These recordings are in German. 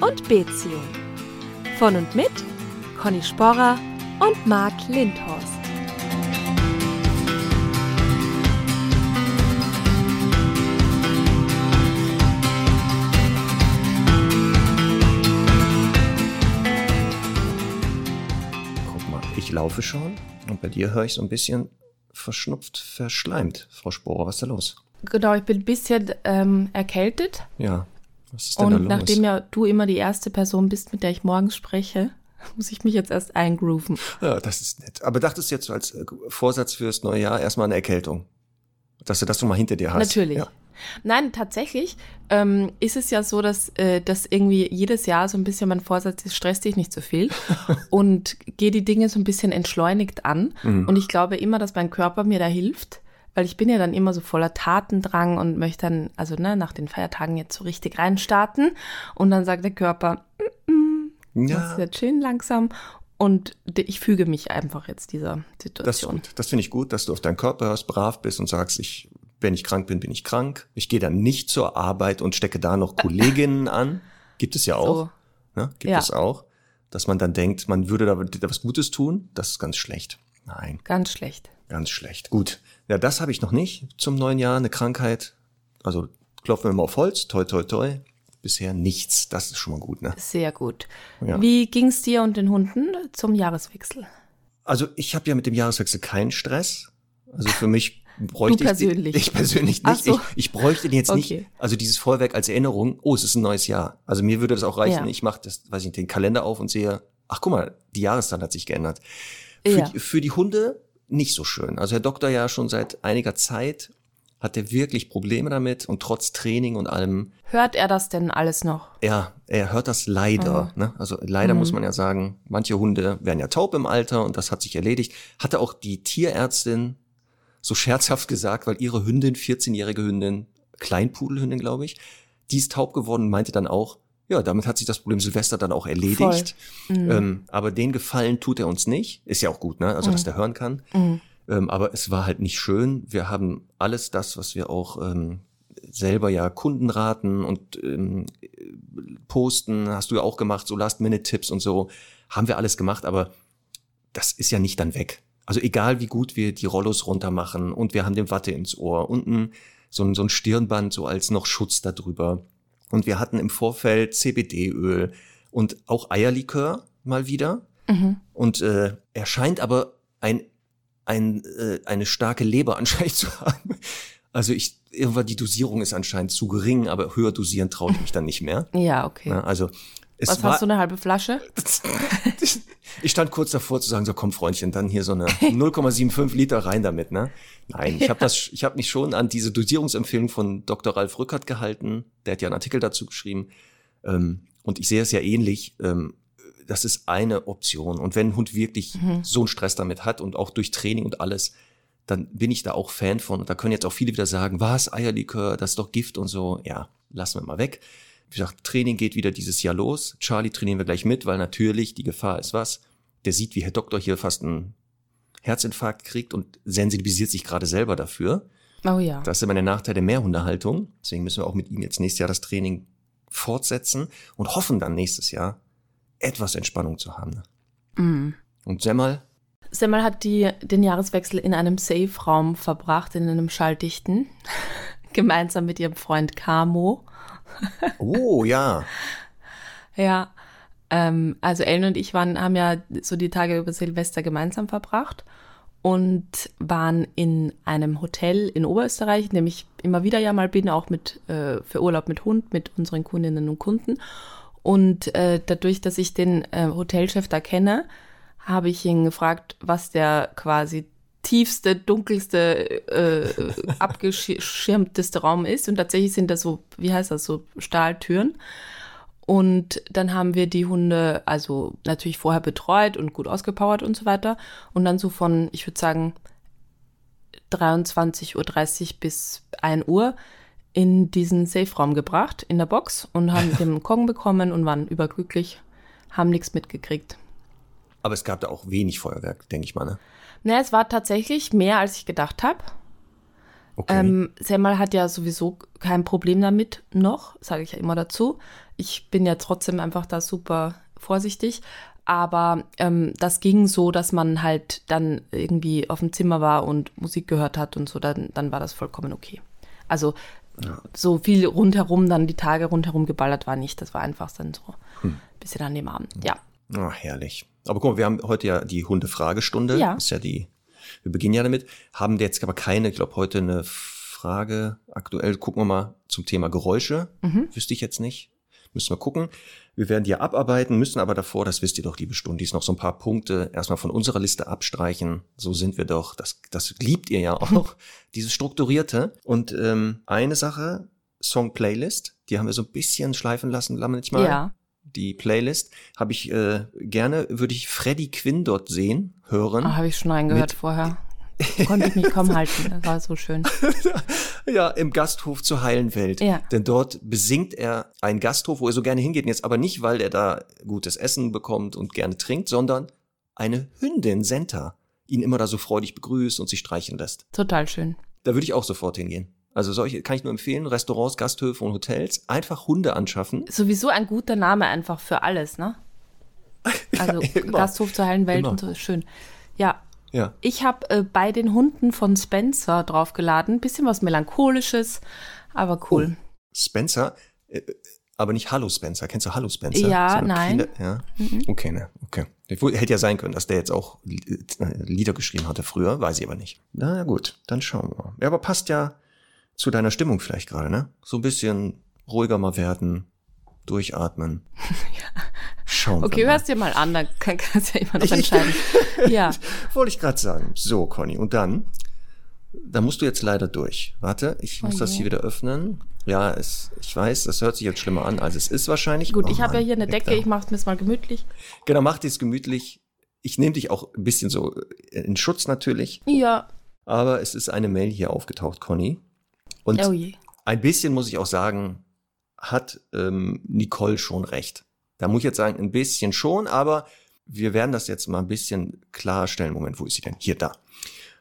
und Beziehung. Von und mit Conny Sporrer und Marc Lindhorst. Guck mal, ich laufe schon und bei dir höre ich so ein bisschen verschnupft, verschleimt. Frau Sporer, was ist da los? Genau, ich bin ein bisschen ähm, erkältet. Ja, was ist denn da Und los? nachdem ja du immer die erste Person bist, mit der ich morgens spreche, muss ich mich jetzt erst eingrooven. Ja, das ist nett. Aber dachtest du jetzt so als äh, Vorsatz fürs neue Jahr erstmal eine Erkältung? Dass du das schon mal hinter dir hast? Natürlich. Ja. Nein, tatsächlich ähm, ist es ja so, dass, äh, dass irgendwie jedes Jahr so ein bisschen mein Vorsatz ist, stress dich nicht so viel und geh die Dinge so ein bisschen entschleunigt an. Mhm. Und ich glaube immer, dass mein Körper mir da hilft, weil ich bin ja dann immer so voller Tatendrang und möchte dann, also ne, nach den Feiertagen jetzt so richtig reinstarten. Und dann sagt der Körper, ja. Ja, jetzt schön langsam. Und ich füge mich einfach jetzt dieser das ist Situation. gut. Das finde ich gut, dass du auf deinen Körper hörst, brav bist und sagst, ich, wenn ich krank bin, bin ich krank. Ich gehe dann nicht zur Arbeit und stecke da noch Kolleginnen an. Gibt es ja auch. So. Ne? Gibt Ja. es auch. Dass man dann denkt, man würde da, da was Gutes tun. Das ist ganz schlecht. Nein. Ganz schlecht. Ganz schlecht. Gut. Ja, das habe ich noch nicht zum neuen Jahr, eine Krankheit. Also klopfen wir mal auf Holz, toi, toi, toi. Bisher nichts. Das ist schon mal gut, ne? Sehr gut. Ja. Wie ging's dir und den Hunden zum Jahreswechsel? Also ich habe ja mit dem Jahreswechsel keinen Stress. Also für mich bräuchte Du ich persönlich? ich persönlich Ach nicht. so. Ich, ich bräuchte den jetzt Okay. nicht. Also dieses Feuerwerk als Erinnerung. Oh, es ist ein neues Jahr. Also mir würde das auch reichen. Ja. Ich mache das, weiß ich nicht, den Kalender auf und sehe, ach guck mal, die Jahreszeit hat sich geändert. Für, Ja. die, für die Hunde nicht so schön. Also Herr Doktor ja schon seit einiger Zeit hat er wirklich Probleme damit und trotz Training und allem Hört er das denn alles noch? er, er hört das leider. Ne? Also leider muss man ja sagen, manche Hunde werden ja taub im Alter und das hat sich erledigt. Hatte auch die Tierärztin so scherzhaft gesagt, weil ihre Hündin, 14-jährige Hündin, Kleinpudelhündin, glaube ich, die ist taub geworden und meinte dann auch, ja, damit hat sich das Problem Silvester dann auch erledigt. Ähm, aber den Gefallen tut er uns nicht. Ist ja auch gut, ne? Also, dass der hören kann. Ähm, aber es war halt nicht schön. Wir haben alles das, was wir auch ähm, selber ja Kunden raten und ähm, posten, hast du ja auch gemacht, so Last-Minute-Tipps und so, haben wir alles gemacht, aber das ist ja nicht dann weg. Also egal wie gut wir die Rollos runter machen und wir haben dem Watte ins Ohr und ein, so, ein, so ein Stirnband so als noch Schutz darüber. Und wir hatten im Vorfeld CBD-Öl und auch Eierlikör mal wieder. Und äh, er scheint aber ein, ein, äh, eine starke Leber anscheinend zu haben. Also ich, irgendwann die Dosierung ist anscheinend zu gering, aber höher dosieren traue ich mich dann nicht mehr. Ja, okay. Ja, also es Was war, hast du, eine halbe Flasche? ich stand kurz davor zu sagen, so komm Freundchen, dann hier so eine 0,75 Liter rein damit, ne? Nein, ich habe das, ich habe mich schon an diese Dosierungsempfehlung von Dr. Ralf Rückert gehalten. Der hat ja einen Artikel dazu geschrieben. Ähm, und ich sehe es ja ähnlich. Ähm, das ist eine Option. Und wenn ein Hund wirklich so einen Stress damit hat und auch durch Training und alles, dann bin ich da auch Fan von. Und da können jetzt auch viele wieder sagen, was, Eierlikör, das ist doch Gift und so. Ja, lassen wir mal weg. Wie gesagt, Training geht wieder dieses Jahr los. Charlie trainieren wir gleich mit, weil natürlich die Gefahr ist was. Der sieht, wie Herr Doktor hier fast einen Herzinfarkt kriegt und sensibilisiert sich gerade selber dafür. Oh ja. Das ist immer der Nachteil der Mehrhundehaltung. Deswegen müssen wir auch mit ihm jetzt nächstes Jahr das Training fortsetzen und hoffen dann nächstes Jahr etwas Entspannung zu haben. Ne? Und Semmel, Semmel hat die, den Jahreswechsel in einem Safe-Raum verbracht, in einem schalldichten, gemeinsam mit ihrem Freund Camo. Oh ja, Ja, ähm, also Ellen und ich waren, haben ja so die Tage über Silvester gemeinsam verbracht und waren in einem Hotel in Oberösterreich, in dem ich immer wieder ja mal bin, auch mit äh, für Urlaub mit Hund, mit unseren Kundinnen und Kunden. Und äh, dadurch, dass ich den äh, Hotelchef da kenne, habe ich ihn gefragt, was der quasi tiefste, dunkelste, äh, abgeschirmteste Raum ist. Und tatsächlich sind das so, wie heißt das, so Stahltüren. Und dann haben wir die Hunde also natürlich vorher betreut und gut ausgepowert und so weiter. Und dann so von, ich würde sagen, 23.30 Uhr bis 1 Uhr in diesen Safe-Raum gebracht, in der Box und haben den Kong bekommen und waren überglücklich, haben nichts mitgekriegt. Aber es gab da auch wenig Feuerwerk, denke ich mal, ne? Naja, es war tatsächlich mehr, als ich gedacht habe. Okay. Ähm, Semmel hat ja sowieso kein Problem damit noch, sage ich ja immer dazu. Ich bin ja trotzdem einfach da super vorsichtig. Aber ähm, das ging so, dass man halt dann irgendwie auf dem Zimmer war und Musik gehört hat und so, dann, dann war das vollkommen okay. Also ja. so viel rundherum, dann die Tage rundherum geballert war nicht. Das war einfach dann so ein hm. bisschen an dem Abend. Ja. Oh, herrlich. Aber guck mal, wir haben heute ja die Hundefragestunde. Ja. Ist ja die, wir beginnen ja damit. Haben jetzt aber keine, ich glaube, heute eine Frage aktuell. Gucken wir mal zum Thema Geräusche. Mhm. Wüsste ich jetzt nicht. Müssen wir gucken. Wir werden die ja abarbeiten, müssen aber davor, das wisst ihr doch, liebe Stundis, noch so ein paar Punkte erstmal von unserer Liste abstreichen. So sind wir doch. Das, das liebt ihr ja auch, dieses Strukturierte. Und ähm, eine Sache, Song-Playlist, die haben wir so ein bisschen schleifen lassen, manchmal. Ja die Playlist, habe ich äh, gerne, würde ich Freddie Quinn dort sehen, hören. Ah, habe ich schon reingehört vorher. Konnte ich mich kaum halten, das war so schön. ja, im Gasthof zur heilen Welt. Ja. Denn dort besingt er einen Gasthof, wo er so gerne hingeht. Jetzt aber nicht, weil er da gutes Essen bekommt und gerne trinkt, sondern eine Hündin, Senta, ihn immer da so freudig begrüßt und sich streicheln lässt. Total schön. Da würde ich auch sofort hingehen. Also solche kann ich nur empfehlen, Restaurants, Gasthöfe und Hotels, einfach Hunde anschaffen. Sowieso ein guter Name einfach für alles, ne? Also ja, Gasthof zur heilen Welt immer. und so ist schön. Ja. ja. Ich habe äh, bei den Hunden von Spencer draufgeladen, bisschen was melancholisches, aber cool. Oh, Spencer, äh, aber nicht Hallo Spencer. Kennst du Hallo Spencer? Ja, nein. Viele, ja. Mhm. Okay, ne, okay. Hätte ja sein können, dass der jetzt auch äh, Lieder geschrieben hatte früher, weiß ich aber nicht. Na ja, gut, dann schauen wir mal. Ja, aber passt ja zu deiner Stimmung vielleicht gerade, ne? So ein bisschen ruhiger mal werden, durchatmen. ja. Schauen okay, wir mal. hörst dir mal an, dann kann, kannst du ja immer noch entscheiden. ja. Wollte ich gerade sagen. So, Conny, und dann, da musst du jetzt leider durch. Warte, ich muss okay. das hier wieder öffnen. Ja, es, ich weiß, das hört sich jetzt schlimmer an, als es ist wahrscheinlich. Gut, oh, ich habe ja hier eine Decke, da. ich mache es mal gemütlich. Genau, mach dir es gemütlich. Ich nehme dich auch ein bisschen so in Schutz natürlich. Ja. Aber es ist eine Mail hier aufgetaucht, Conny. Und oh ein bisschen muss ich auch sagen, hat ähm, Nicole schon recht. Da muss ich jetzt sagen, ein bisschen schon, aber wir werden das jetzt mal ein bisschen klarstellen. Moment, wo ist sie denn? Hier, da.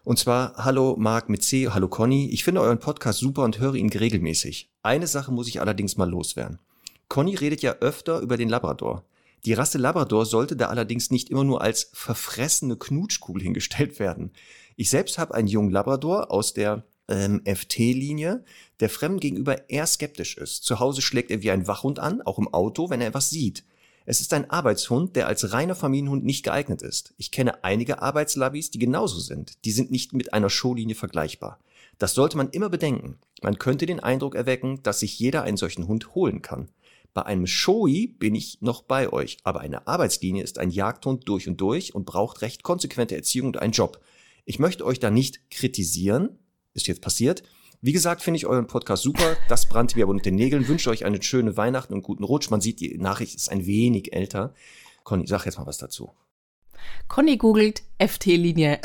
Und zwar, hallo Marc mit C, hallo Conny. Ich finde euren Podcast super und höre ihn regelmäßig. Eine Sache muss ich allerdings mal loswerden. Conny redet ja öfter über den Labrador. Die Rasse Labrador sollte da allerdings nicht immer nur als verfressene Knutschkugel hingestellt werden. Ich selbst habe einen jungen Labrador aus der ähm, FT-Linie, der Fremden gegenüber eher skeptisch ist. Zu Hause schlägt er wie ein Wachhund an, auch im Auto, wenn er etwas sieht. Es ist ein Arbeitshund, der als reiner Familienhund nicht geeignet ist. Ich kenne einige Arbeitslabis, die genauso sind. Die sind nicht mit einer Showlinie vergleichbar. Das sollte man immer bedenken. Man könnte den Eindruck erwecken, dass sich jeder einen solchen Hund holen kann. Bei einem Showy bin ich noch bei euch, aber eine Arbeitslinie ist ein Jagdhund durch und durch und braucht recht konsequente Erziehung und einen Job. Ich möchte euch da nicht kritisieren, ist jetzt passiert. Wie gesagt, finde ich euren Podcast super. Das brannte mir aber unter den Nägeln. Wünsche euch eine schöne Weihnachten und guten Rutsch. Man sieht, die Nachricht ist ein wenig älter. Conny, sag jetzt mal was dazu. Conny googelt FT-Linie.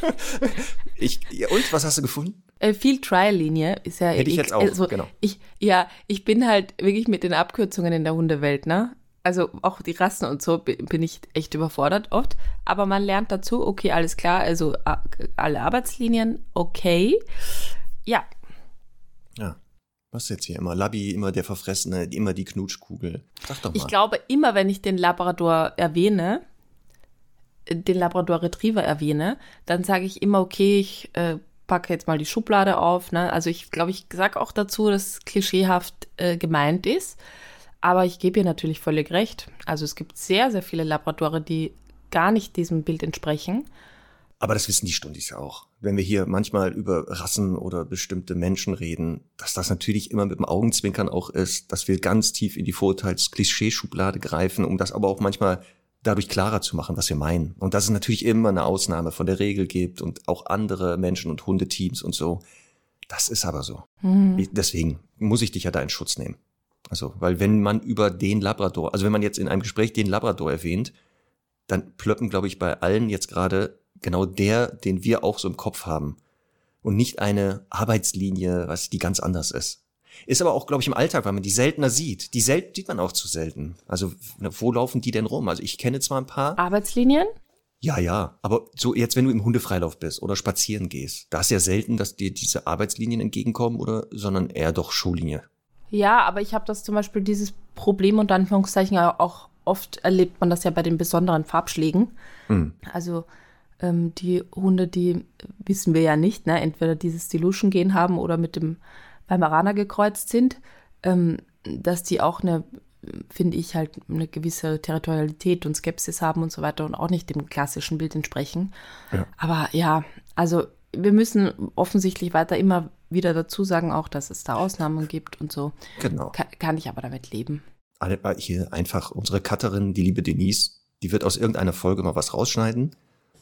ich, und was hast du gefunden? Äh, Field Trial Linie ist ja. Hätte ich, ich jetzt auch, also, genau. Ich, ja, ich bin halt wirklich mit den Abkürzungen in der Hundewelt, ne? Also auch die Rassen und so bin ich echt überfordert oft. Aber man lernt dazu, okay, alles klar, also alle Arbeitslinien, okay. Ja. Ja. Was jetzt hier immer? Labi, immer der Verfressene, immer die Knutschkugel. Sag doch mal. Ich glaube, immer wenn ich den Labrador erwähne, den Labrador Retriever erwähne, dann sage ich immer, okay, ich äh, packe jetzt mal die Schublade auf. Ne? Also ich glaube, ich sage auch dazu, dass klischeehaft äh, gemeint ist. Aber ich gebe ihr natürlich völlig recht. Also es gibt sehr, sehr viele Labradore, die gar nicht diesem Bild entsprechen. Aber das wissen die Stundis ja auch. Wenn wir hier manchmal über Rassen oder bestimmte Menschen reden, dass das natürlich immer mit dem Augenzwinkern auch ist, dass wir ganz tief in die Vorurteils-Klischeeschublade greifen, um das aber auch manchmal dadurch klarer zu machen, was wir meinen. Und dass es natürlich immer eine Ausnahme von der Regel gibt und auch andere Menschen- und Hundeteams und so. Das ist aber so. Mhm. Deswegen muss ich dich ja da in Schutz nehmen. Also, weil wenn man über den Labrador, also wenn man jetzt in einem Gespräch den Labrador erwähnt, dann plöppen, glaube ich, bei allen jetzt gerade genau der, den wir auch so im Kopf haben. Und nicht eine Arbeitslinie, was die ganz anders ist. Ist aber auch, glaube ich, im Alltag, weil man die seltener sieht. Die sel sieht man auch zu selten. Also, wo laufen die denn rum? Also, ich kenne zwar ein paar. Arbeitslinien? Ja, ja. Aber so jetzt, wenn du im Hundefreilauf bist oder spazieren gehst, da ist ja selten, dass dir diese Arbeitslinien entgegenkommen oder, sondern eher doch Schullinie. Ja, aber ich habe das zum Beispiel dieses Problem unter Anführungszeichen auch oft erlebt man das ja bei den besonderen Farbschlägen. Mhm. Also ähm, die Hunde, die wissen wir ja nicht, ne? entweder dieses Dilution-Gen haben oder mit dem Weimaraner gekreuzt sind, ähm, dass die auch eine, finde ich, halt eine gewisse Territorialität und Skepsis haben und so weiter und auch nicht dem klassischen Bild entsprechen. Ja. Aber ja, also wir müssen offensichtlich weiter immer wieder dazu sagen, auch dass es da Ausnahmen gibt und so. Genau. Kann, kann ich aber damit leben. Hier einfach unsere Cutterin, die liebe Denise, die wird aus irgendeiner Folge mal was rausschneiden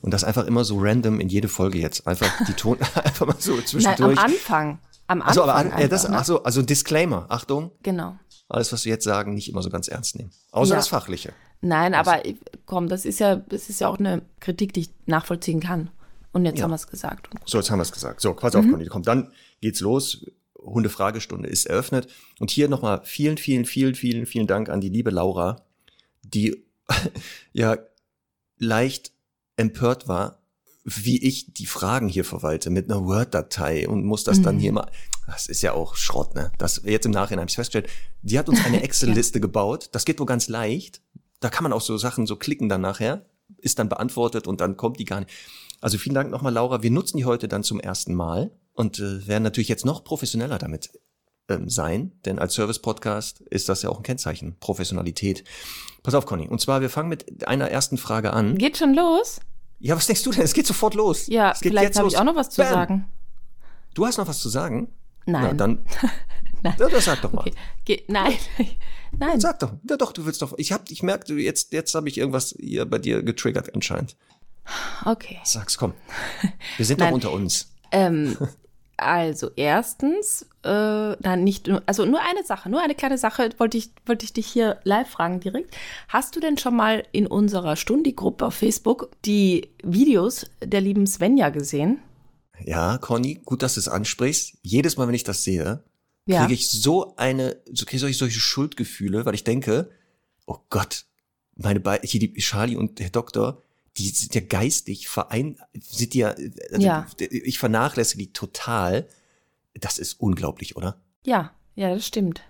und das einfach immer so random in jede Folge jetzt. Einfach die Ton, einfach mal so zwischendurch. Nein, am Anfang. Am Anfang. Also, aber an, ja, das, ne? also, also Disclaimer, Achtung. Genau. Alles, was wir jetzt sagen, nicht immer so ganz ernst nehmen. Außer ja. das Fachliche. Nein, also. aber komm, das ist ja, das ist ja auch eine Kritik, die ich nachvollziehen kann. Und jetzt ja. haben wir es gesagt. So, jetzt haben wir es gesagt. So, pass auf, mhm. Conny, komm, dann geht's los. Hundefragestunde ist eröffnet. Und hier nochmal vielen, vielen, vielen, vielen, vielen Dank an die liebe Laura, die ja leicht empört war, wie ich die Fragen hier verwalte mit einer Word-Datei und muss das mhm. dann hier mal. Das ist ja auch Schrott, ne? Das jetzt im Nachhinein habe ich festgestellt. Die hat uns eine Excel-Liste ja. gebaut. Das geht wohl ganz leicht. Da kann man auch so Sachen so klicken dann nachher, ist dann beantwortet und dann kommt die gar nicht. Also vielen Dank nochmal, Laura. Wir nutzen die heute dann zum ersten Mal und äh, werden natürlich jetzt noch professioneller damit ähm, sein, denn als Service-Podcast ist das ja auch ein Kennzeichen, Professionalität. Pass auf, Conny. Und zwar, wir fangen mit einer ersten Frage an. Geht schon los? Ja, was denkst du denn? Es geht sofort los. Ja, es geht vielleicht habe ich auch noch was zu Bam. sagen. Du hast noch was zu sagen? Nein. Na, dann. nein. Ja, das sag doch mal. Okay. Ge nein. nein. Sag doch. Ja, doch, du willst doch. Ich hab, ich merke, jetzt, jetzt habe ich irgendwas hier bei dir getriggert anscheinend. Okay. Sag's, komm. Wir sind doch unter uns. Ähm, also erstens, äh, nein, nicht, also nur eine Sache, nur eine kleine Sache wollte ich, wollte ich dich hier live fragen direkt. Hast du denn schon mal in unserer Stundi-Gruppe auf Facebook die Videos der lieben Svenja gesehen? Ja, Conny, gut, dass du es ansprichst. Jedes Mal, wenn ich das sehe, ja. kriege ich so eine, so kriege ich solche Schuldgefühle, weil ich denke, oh Gott, meine beiden, hier die Charlie und der Doktor, die sind ja geistig verein, sind ja, also ja. ich vernachlässige die total. Das ist unglaublich, oder? Ja, ja, das stimmt.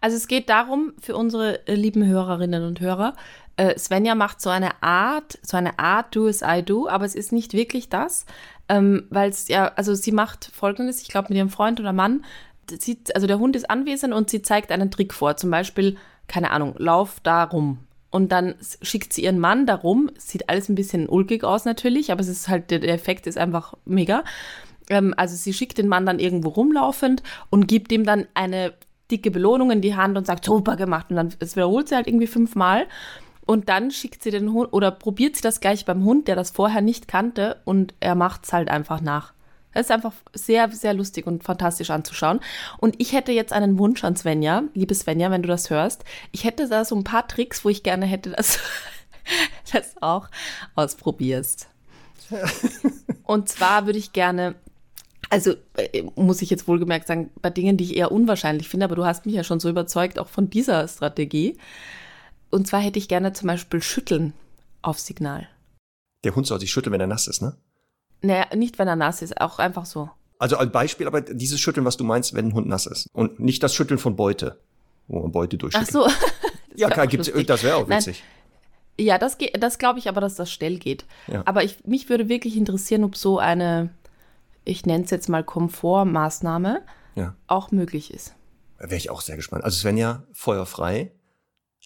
Also es geht darum, für unsere äh, lieben Hörerinnen und Hörer, äh, Svenja macht so eine Art, so eine Art Do as I Do, aber es ist nicht wirklich das, ähm, weil es ja, also sie macht folgendes, ich glaube mit ihrem Freund oder Mann, sie, also der Hund ist anwesend und sie zeigt einen Trick vor, zum Beispiel, keine Ahnung, lauf da rum und dann schickt sie ihren Mann darum. Sieht alles ein bisschen ulkig aus natürlich, aber es ist halt, der Effekt ist einfach mega. Ähm, also sie schickt den Mann dann irgendwo rumlaufend und gibt ihm dann eine dicke Belohnung in die Hand und sagt, super gemacht. Und dann das wiederholt sie halt irgendwie fünfmal. Und dann schickt sie den Hund oder probiert sie das gleich beim Hund, der das vorher nicht kannte, und er macht es halt einfach nach. Das ist einfach sehr, sehr lustig und fantastisch anzuschauen. Und ich hätte jetzt einen Wunsch an Svenja, liebe Svenja, wenn du das hörst. Ich hätte da so ein paar Tricks, wo ich gerne hätte, dass du das auch ausprobierst. und zwar würde ich gerne also äh, muss ich jetzt wohlgemerkt sagen, bei Dingen, die ich eher unwahrscheinlich finde, aber du hast mich ja schon so überzeugt, auch von dieser Strategie. Und zwar hätte ich gerne zum Beispiel Schütteln auf Signal. Der Hund soll sich schütteln, wenn er nass ist, ne? Naja, nicht wenn er nass ist, auch einfach so. Also als Beispiel, aber dieses Schütteln, was du meinst, wenn ein Hund nass ist. Und nicht das Schütteln von Beute, wo man Beute durchschüttelt. Ach so. ja, klar, gibt's, das wäre auch witzig. Nein. Ja, das, das glaube ich aber, dass das schnell geht. Ja. Aber ich, mich würde wirklich interessieren, ob so eine, ich nenne es jetzt mal Komfortmaßnahme, ja. auch möglich ist. Wäre ich auch sehr gespannt. Also Svenja, feuerfrei.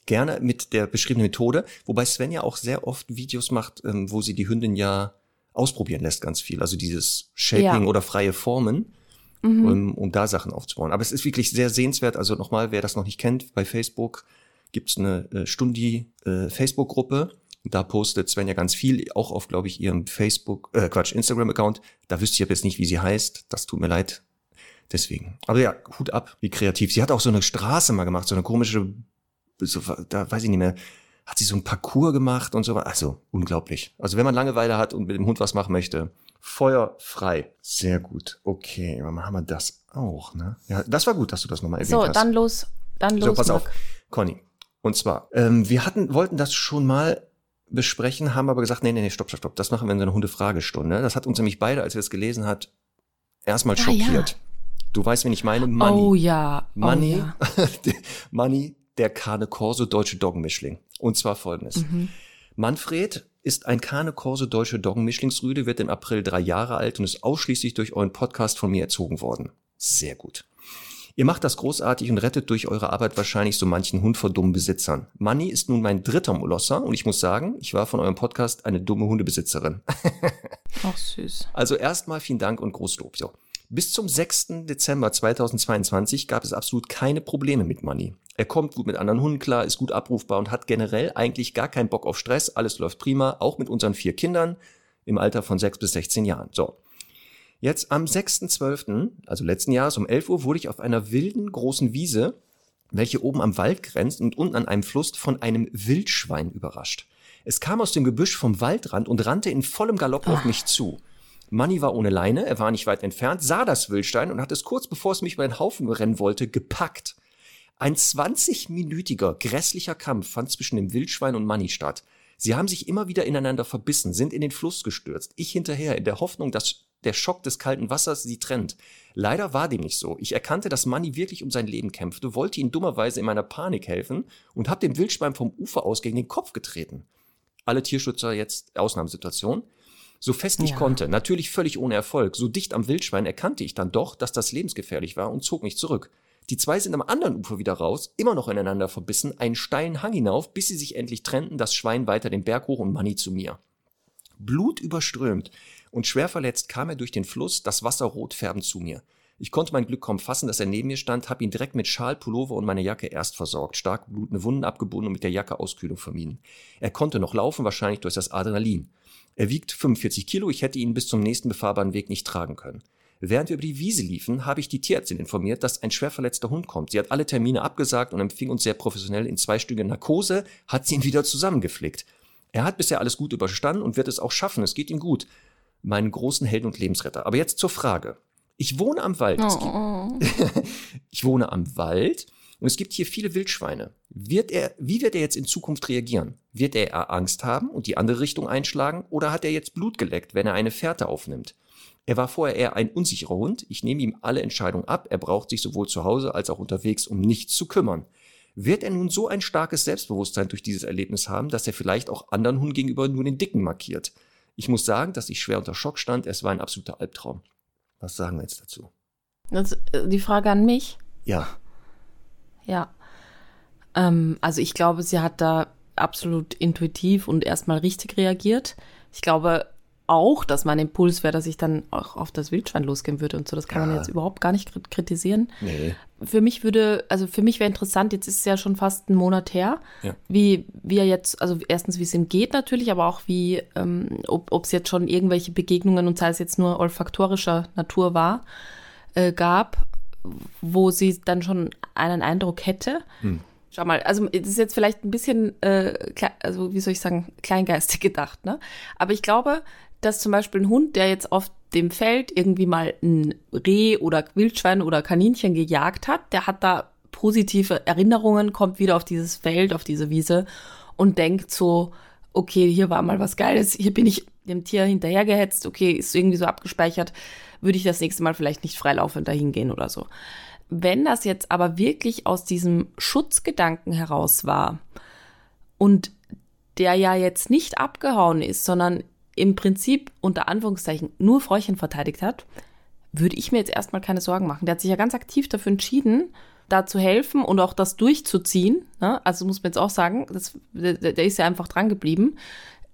Gerne mit der beschriebenen Methode, wobei Svenja auch sehr oft Videos macht, ähm, wo sie die Hündin ja ausprobieren lässt ganz viel. Also dieses Shaping ja. oder freie Formen, mhm. um, um da Sachen aufzubauen. Aber es ist wirklich sehr sehenswert. Also nochmal, wer das noch nicht kennt, bei Facebook gibt's eine äh, Stundi äh. Da postet Sven ja ganz viel, auch auf, glaube ich, ihrem Facebook, äh, Quatsch, Instagram-Account. Da wüsste ich jetzt nicht, wie sie heißt. Das tut mir leid. Deswegen. Aber ja, Hut ab, wie kreativ. Sie hat auch so eine Straße mal gemacht, so eine komische, so, da weiß ich nicht mehr, hat sie so ein Parcours gemacht und so weiter. Also unglaublich. Also wenn man Langeweile hat und mit dem Hund was machen möchte, feuerfrei. Sehr gut. Okay, dann haben wir das auch, ne? Ja, das war gut, dass du das nochmal erwähnt so, hast. So, dann los, dann los. So, pass Marc. auf, Conny. Und zwar, ähm, wir hatten, wollten das schon mal besprechen, haben aber gesagt, nee, nee, nee, stopp, stopp, stopp, das machen wir in so einer Hundefragestunde. Das hat uns nämlich beide, als wir es gelesen hat, erstmal Ah, schockiert. ja. Du weißt, wen ich meine? Money. Oh ja. Money, Oh, ja. Money, der Cane Corso Deutsche Doggenmischling. Und zwar folgendes. Mhm. Manfred ist ein Cane Corso Deutsche Doggenmischlingsrüde, wird im April drei Jahre alt und ist ausschließlich durch euren Podcast von mir erzogen worden. Sehr gut. Ihr macht das großartig und rettet durch eure Arbeit wahrscheinlich so manchen Hund vor dummen Besitzern. Manny ist nun mein dritter Molosser und ich muss sagen, ich war von eurem Podcast eine dumme Hundebesitzerin. Ach, süß. Also erstmal vielen Dank und Großlob. So. Bis zum 6. Dezember 2022 gab es absolut keine Probleme mit Money. Er kommt gut mit anderen Hunden klar, ist gut abrufbar und hat generell eigentlich gar keinen Bock auf Stress. Alles läuft prima, auch mit unseren vier Kindern im Alter von 6 bis 16 Jahren. So. Jetzt am 6.12., also letzten Jahres um 11 Uhr, wurde ich auf einer wilden großen Wiese, welche oben am Wald grenzt und unten an einem Fluss, von einem Wildschwein überrascht. Es kam aus dem Gebüsch vom Waldrand und rannte in vollem Galopp auf mich zu. Manny war ohne Leine, er war nicht weit entfernt, sah das Wildstein und hat es kurz bevor es mich über den Haufen rennen wollte, gepackt. Ein 20-minütiger grässlicher Kampf fand zwischen dem Wildschwein und Manny statt. Sie haben sich immer wieder ineinander verbissen, sind in den Fluss gestürzt. Ich hinterher, in der Hoffnung, dass der Schock des kalten Wassers sie trennt. Leider war dem nicht so. Ich erkannte, dass Manny wirklich um sein Leben kämpfte, wollte ihm dummerweise in meiner Panik helfen und habe dem Wildschwein vom Ufer aus gegen den Kopf getreten. Alle Tierschützer jetzt Ausnahmesituation. So fest ich Ja. konnte, natürlich völlig ohne Erfolg. So dicht am Wildschwein erkannte ich dann doch, dass das lebensgefährlich war und zog mich zurück. Die zwei sind am anderen Ufer wieder raus, immer noch ineinander verbissen, einen steilen Hang hinauf, bis sie sich endlich trennten, das Schwein weiter den Berg hoch und Manny zu mir. Blut überströmt und schwer verletzt kam er durch den Fluss, das Wasser rot färbend zu mir. Ich konnte mein Glück kaum fassen, dass er neben mir stand, hab ihn direkt mit Schal, Pullover und meine Jacke erst versorgt, stark blutende Wunden abgebunden und mit der Jacke Auskühlung vermieden. Er konnte noch laufen, wahrscheinlich durch das Adrenalin. Er wiegt 45 Kilo, ich hätte ihn bis zum nächsten befahrbaren Weg nicht tragen können. Während wir über die Wiese liefen, habe ich die Tierärztin informiert, dass ein schwer verletzter Hund kommt. Sie hat alle Termine abgesagt und empfing uns sehr professionell in zweistündiger Narkose, hat sie ihn wieder zusammengeflickt. Er hat bisher alles gut überstanden und wird es auch schaffen. Es geht ihm gut. Meinen großen Helden und Lebensretter. Aber jetzt zur Frage. Ich wohne am Wald. Es gibt, Oh. ich wohne am Wald und es gibt hier viele Wildschweine. Wird er, wie wird er jetzt in Zukunft reagieren? Wird er Angst haben und die andere Richtung einschlagen oder hat er jetzt Blut geleckt, wenn er eine Fährte aufnimmt? Er war vorher eher ein unsicherer Hund. Ich nehme ihm alle Entscheidungen ab. Er braucht sich sowohl zu Hause als auch unterwegs um nichts zu kümmern. Wird er nun so ein starkes Selbstbewusstsein durch dieses Erlebnis haben, dass er vielleicht auch anderen Hunden gegenüber nur den Dicken markiert? Ich muss sagen, dass ich schwer unter Schock stand. Es war ein absoluter Albtraum. Was sagen wir jetzt dazu? Das, äh, die Frage an mich. Ja, Ja. Ähm, also ich glaube, sie hat da absolut intuitiv und erstmal richtig reagiert. Ich glaube auch, dass mein Impuls wäre, dass ich dann auch auf das Wildschwein losgehen würde und so. Das kann man Ja. jetzt überhaupt gar nicht krit- kritisieren. nee. Für mich würde, also für mich wäre interessant, jetzt ist es ja schon fast ein Monat her, Ja. wie, wie er jetzt, also erstens, wie es ihm geht natürlich, aber auch wie, ähm, ob es jetzt schon irgendwelche Begegnungen und sei es jetzt nur olfaktorischer Natur war, äh, gab, wo sie dann schon einen Eindruck hätte. Schau mal, also das ist jetzt vielleicht ein bisschen, äh, also wie soll ich sagen, kleingeistig gedacht, ne? Aber ich glaube, dass zum Beispiel ein Hund, der jetzt auf dem Feld irgendwie mal ein Reh oder Wildschwein oder Kaninchen gejagt hat, der hat da positive Erinnerungen, kommt wieder auf dieses Feld, auf diese Wiese und denkt so, okay, hier war mal was Geiles, hier bin ich dem Tier hinterhergehetzt, okay, ist irgendwie so abgespeichert, würde ich das nächste Mal vielleicht nicht freilaufend dahin gehen oder so. Wenn das jetzt aber wirklich aus diesem Schutzgedanken heraus war und der ja jetzt nicht abgehauen ist, sondern im Prinzip unter Anführungszeichen nur Fräuchen verteidigt hat, würde ich mir jetzt erstmal keine Sorgen machen. Der hat sich ja ganz aktiv dafür entschieden, da zu helfen und auch das durchzuziehen. Ne? Also muss man jetzt auch sagen, das, der, der ist ja einfach dran geblieben.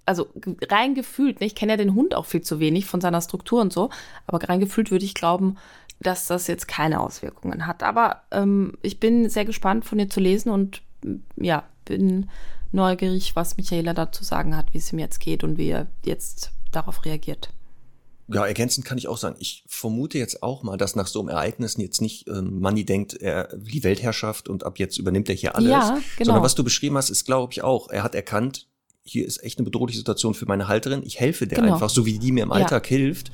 Also rein gefühlt, ne? ich kenne ja den Hund auch viel zu wenig von seiner Struktur und so, aber rein gefühlt würde ich glauben, dass das jetzt keine Auswirkungen hat. Aber ähm, ich bin sehr gespannt von dir zu lesen und ja, bin neugierig, was Michaela dazu sagen hat, wie es ihm jetzt geht und wie er jetzt darauf reagiert. Ja, ergänzend kann ich auch sagen, ich vermute jetzt auch mal, dass nach so einem Ereignis jetzt nicht ähm, Manni denkt, er die Weltherrschaft und ab jetzt übernimmt er hier alles. Ja, genau. Sondern was du beschrieben hast, ist, glaube ich, auch, er hat erkannt, hier ist echt eine bedrohliche Situation für meine Halterin. Ich helfe der Genau. einfach, so wie die mir im Ja. Alltag hilft.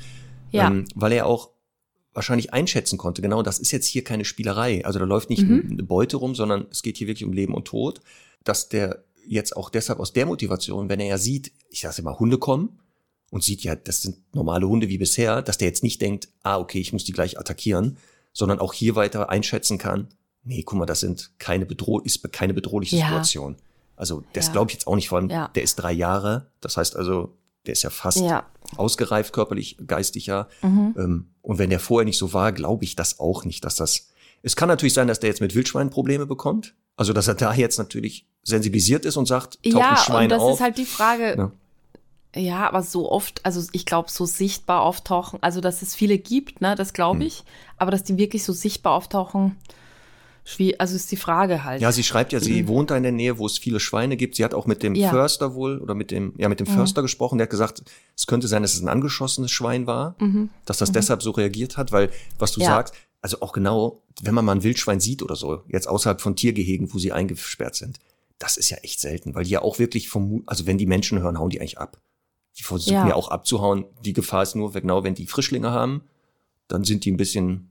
Ja. Ähm, weil er auch wahrscheinlich einschätzen konnte, genau, das ist jetzt hier keine Spielerei. Also da läuft nicht Mhm. eine Beute rum, sondern es geht hier wirklich um Leben und Tod. Dass der jetzt auch deshalb aus der Motivation, wenn er ja sieht, ich sage immer, Hunde kommen und sieht ja, das sind normale Hunde wie bisher, dass der jetzt nicht denkt, ah, okay, ich muss die gleich attackieren, sondern auch hier weiter einschätzen kann, nee, guck mal, das sind keine Bedroh ist keine bedrohliche Ja. Situation. Also das Ja. glaube ich jetzt auch nicht, vor allem Ja. der ist drei Jahre, das heißt also, der ist ja fast Ja. ausgereift, körperlich, geistig ja. Mhm. Ähm, und wenn der vorher nicht so war, glaube ich das auch nicht, dass das. Es kann natürlich sein, dass der jetzt mit Wildschweinen Probleme bekommt. Also dass er da jetzt natürlich sensibilisiert ist und sagt, taucht ein Ja, Schwein und das auf. ist halt die Frage. Ja. Ja, aber so oft, also ich glaube, so sichtbar auftauchen, also dass es viele gibt, ne, das Hm. glaube ich, aber dass die wirklich so sichtbar auftauchen, also ist die Frage halt. ja, sie schreibt ja, sie wohnt da in der Nähe, wo es viele Schweine gibt. Sie hat auch mit dem Ja. Förster wohl oder mit dem, ja, mit dem Förster gesprochen. Der hat gesagt, es könnte sein, dass es ein angeschossenes Schwein war, dass das deshalb so reagiert hat, weil, was du Ja. sagst, also auch genau, wenn man mal ein Wildschwein sieht oder so, jetzt außerhalb von Tiergehegen, wo sie eingesperrt sind, das ist ja echt selten, weil die ja auch wirklich vom, also wenn die Menschen hören, hauen die eigentlich ab. Die versuchen ja, Ja. auch abzuhauen. Die Gefahr ist nur, genau, wenn die Frischlinge haben, dann sind die ein bisschen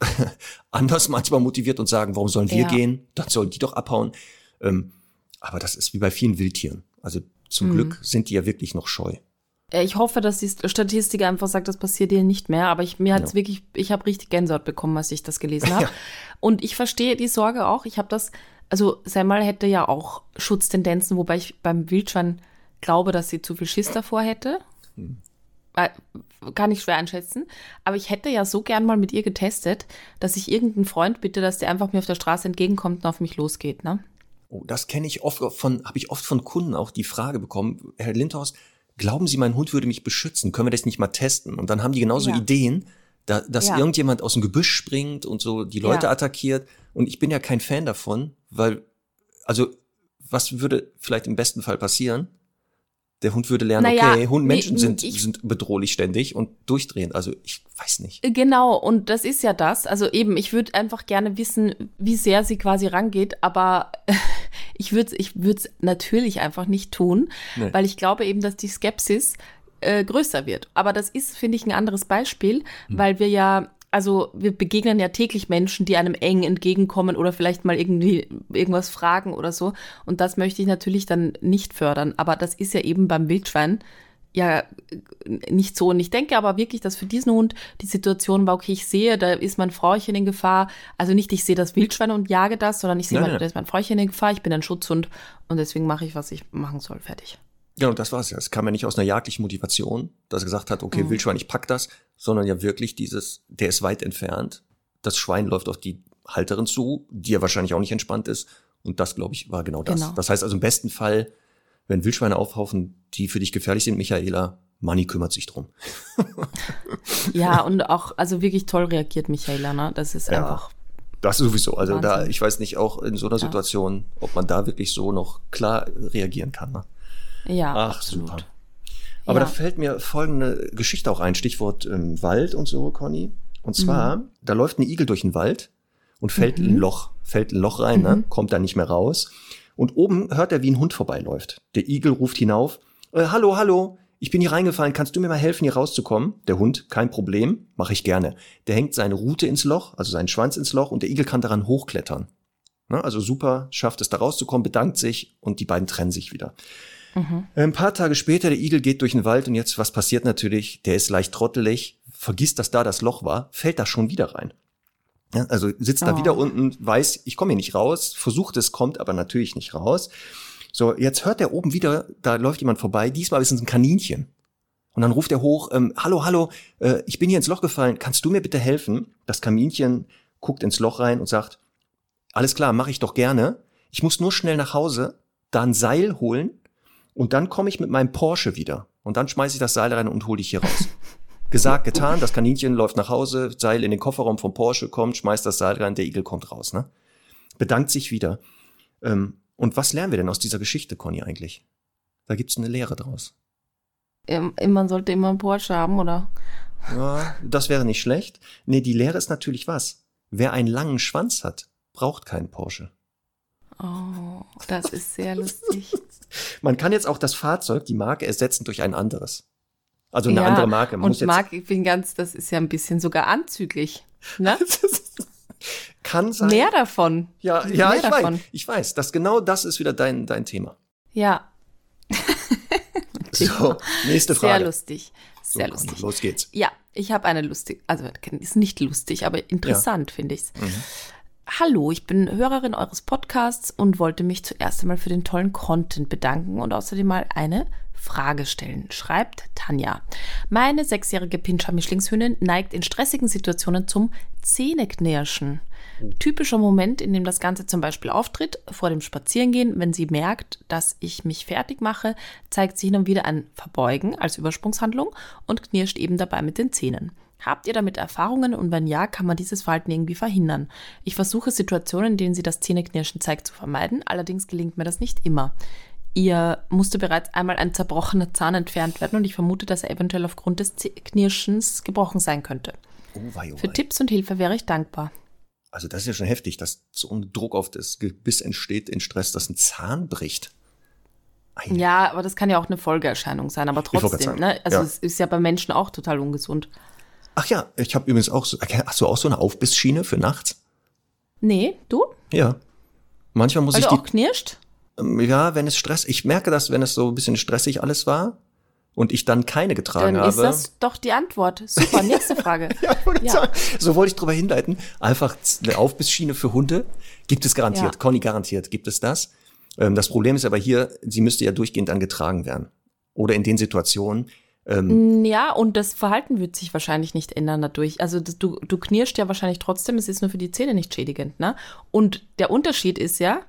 anders manchmal motiviert und sagen, warum sollen wir Ja. gehen? Dann sollen die doch abhauen. Ähm, aber das ist wie bei vielen Wildtieren. Also zum Mhm. Glück sind die ja wirklich noch scheu. Ich hoffe, dass die Statistik einfach sagt, das passiert dir nicht mehr, aber ich, mir hat's Ja. wirklich, ich habe richtig Gänsehaut bekommen, als ich das gelesen habe. Ja. Und ich verstehe die Sorge auch. Ich habe das, also Semmel hätte ja auch Schutztendenzen, wobei ich beim Wildschwein glaube, dass sie zu viel Schiss davor hätte. Hm. Äh, Kann ich schwer einschätzen. Aber ich hätte ja so gern mal mit ihr getestet, dass ich irgendeinen Freund bitte, dass der einfach mir auf der Straße entgegenkommt und auf mich losgeht. Ne? Oh, das kenne ich oft von, habe ich oft von Kunden auch die Frage bekommen, Herr Lindhaus, glauben Sie, mein Hund würde mich beschützen? Können wir das nicht mal testen? Und dann haben die genauso Ja. Ideen, da, dass Ja. irgendjemand aus dem Gebüsch springt und so die Leute Ja. attackiert. Und ich bin ja kein Fan davon, weil, also, was würde vielleicht im besten Fall passieren? Der Hund würde lernen, Naja, okay, Hund, nee, Menschen sind, ich- sind bedrohlich ständig und durchdrehend. Also ich weiß nicht. Genau, und das ist ja das. Also eben, ich würde einfach gerne wissen, wie sehr sie quasi rangeht, aber ich würde ich würde natürlich einfach nicht tun, Nee. weil ich glaube eben, dass die Skepsis äh, größer wird. Aber das ist, finde ich, ein anderes Beispiel, Hm. weil wir ja, also wir begegnen ja täglich Menschen, die einem eng entgegenkommen oder vielleicht mal irgendwie irgendwas fragen oder so. Und das möchte ich natürlich dann nicht fördern. Aber das ist ja eben beim Wildschwein ja nicht so. Und ich denke aber wirklich, dass für diesen Hund die Situation war, okay, ich sehe, da ist mein Frauchen in Gefahr. Also nicht, ich sehe das Wildschwein und jage das, sondern ich sehe, Nein, mein, nein. da ist mein Frauchen in Gefahr, ich bin ein Schutzhund und deswegen mache ich, was ich machen soll. Fertig. Genau, das war's ja. Es kam ja nicht aus einer jagdlichen Motivation, dass er gesagt hat, Mhm. okay, Wildschwein, ich pack das, sondern ja wirklich dieses, der ist weit entfernt. Das Schwein läuft auf die Halterin zu, die ja wahrscheinlich auch nicht entspannt ist. Und das, glaube ich, war genau das. Genau. Das heißt also im besten Fall, wenn Wildschweine aufhaufen, die für dich gefährlich sind, Michaela, Manni kümmert sich drum. Ja, und auch, also wirklich toll reagiert Michaela, ne? Das ist Ja. einfach. Das sowieso. Also da, Wahnsinn. ich weiß nicht, auch in so einer Ja. Situation, ob man da wirklich so noch klar reagieren kann. Ne? Ja, Ach, absolut. super. Aber Ja. da fällt mir folgende Geschichte auch ein, Stichwort ähm, Wald und so, Conny. Und zwar, Mhm. da läuft ein Igel durch den Wald und fällt in ein Loch, fällt in ein Loch rein, Mhm. ne? kommt da nicht mehr raus. Und oben hört er, wie ein Hund vorbeiläuft. Der Igel ruft hinauf, äh, hallo, hallo, ich bin hier reingefallen, kannst du mir mal helfen, hier rauszukommen? Der Hund, kein Problem, mache ich gerne. Der hängt seine Rute ins Loch, also seinen Schwanz ins Loch und der Igel kann daran hochklettern. Ne? Also super, schafft es da rauszukommen, bedankt sich und die beiden trennen sich wieder. Mhm. Ein paar Tage später, der Igel geht durch den Wald und jetzt, was passiert natürlich? Der ist leicht trottelig, vergisst, dass da das Loch war, fällt da schon wieder rein. Ja, also sitzt da Oh. wieder unten, weiß, ich komme hier nicht raus, versucht es, kommt aber natürlich nicht raus. So, jetzt hört er oben wieder, da läuft jemand vorbei, diesmal ist es ein Kaninchen. Und dann ruft er hoch, ähm, hallo, hallo, äh, ich bin hier ins Loch gefallen, kannst du mir bitte helfen? Das Kaninchen guckt ins Loch rein und sagt, alles klar, mache ich doch gerne. Ich muss nur schnell nach Hause, da ein Seil holen und dann komme ich mit meinem Porsche wieder. Und dann schmeiße ich das Seil rein und hole dich hier raus. Gesagt, getan, das Kaninchen läuft nach Hause, Seil in den Kofferraum vom Porsche, kommt, schmeißt das Seil rein, der Igel kommt raus, ne? Bedankt sich wieder. Ähm, und was lernen wir denn aus dieser Geschichte, Conny, eigentlich? Da gibt's eine Lehre draus. Man sollte immer einen Porsche haben, oder? Ja, das wäre nicht schlecht. Nee, die Lehre ist natürlich was. Wer einen langen Schwanz hat, braucht keinen Porsche. Oh, das ist sehr lustig. Man kann jetzt auch das Fahrzeug, die Marke, ersetzen durch ein anderes. Also eine ja, andere Marke. Man und Marke, ich bin ganz, das ist ja ein bisschen sogar anzüglich. Ne? kann sein. Mehr davon. Ja, ja, Mehr ich davon. weiß. Ich weiß, dass genau das ist wieder dein, dein Thema. Ja. so, nächste Frage. Sehr lustig. Sehr so, lustig. Los geht's. Ja, ich habe eine lustig, also ist nicht lustig, aber interessant ja. finde ich's. Mhm. Hallo, ich bin Hörerin eures Podcasts und wollte mich zuerst einmal für den tollen Content bedanken und außerdem mal eine Frage stellen, schreibt Tanja. Meine sechsjährige Pinscher-Mischlingshündin neigt in stressigen Situationen zum Zähneknirschen. Typischer Moment, in dem das Ganze zum Beispiel auftritt, vor dem Spazierengehen, wenn sie merkt, dass ich mich fertig mache, zeigt sie hin und wieder ein Verbeugen als Übersprungshandlung und knirscht eben dabei mit den Zähnen. Habt ihr damit Erfahrungen und wenn ja, kann man dieses Verhalten irgendwie verhindern? Ich versuche Situationen, in denen sie das Zähneknirschen zeigt, zu vermeiden, allerdings gelingt mir das nicht immer. Ihr musste bereits einmal ein zerbrochener Zahn entfernt werden und ich vermute, dass er eventuell aufgrund des Knirschens gebrochen sein könnte. Oh wei, oh wei. Für Tipps und Hilfe wäre ich dankbar. Also das ist ja schon heftig, dass so ein Druck auf das Gebiss entsteht in Stress, dass ein Zahn bricht. Eine. Ja, aber das kann ja auch eine Folgeerscheinung sein, aber trotzdem, ne? Also ja. es ist ja bei Menschen auch total ungesund. Ach ja, ich habe übrigens auch so, hast du auch so eine Aufbissschiene für nachts? Nee, du? Ja. Manchmal muss Weil ich du die. auch knirscht? Ähm, ja, wenn es Stress, ich merke das, wenn es so ein bisschen stressig alles war und ich dann keine getragen dann habe. Dann ist das doch die Antwort. Super, nächste Frage. ja, ja. Sagen, so wollte ich drüber hinleiten. Einfach eine Aufbissschiene für Hunde gibt es garantiert. Ja. Conny garantiert gibt es das. Ähm, das Problem ist aber hier, sie müsste ja durchgehend dann getragen werden. Oder in den Situationen, ähm, ja, und das Verhalten wird sich wahrscheinlich nicht ändern dadurch. Also du, du knirschst ja wahrscheinlich trotzdem, es ist nur für die Zähne nicht schädigend, ne? Und der Unterschied ist ja,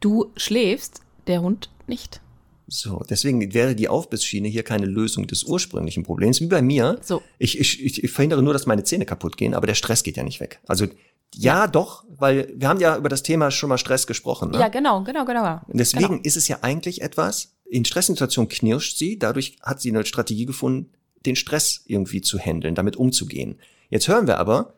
du schläfst, der Hund nicht. So, deswegen wäre die Aufbissschiene hier keine Lösung des ursprünglichen Problems. Wie bei mir. So. Ich, ich, ich verhindere nur, dass meine Zähne kaputt gehen, aber der Stress geht ja nicht weg. Also ja, ja, doch, weil wir haben ja über das Thema schon mal Stress gesprochen. Ne? Ja, genau, genau, genau. Deswegen genau. ist es ja eigentlich etwas, in Stresssituationen knirscht sie, dadurch hat sie eine Strategie gefunden, den Stress irgendwie zu handeln, damit umzugehen. Jetzt hören wir aber,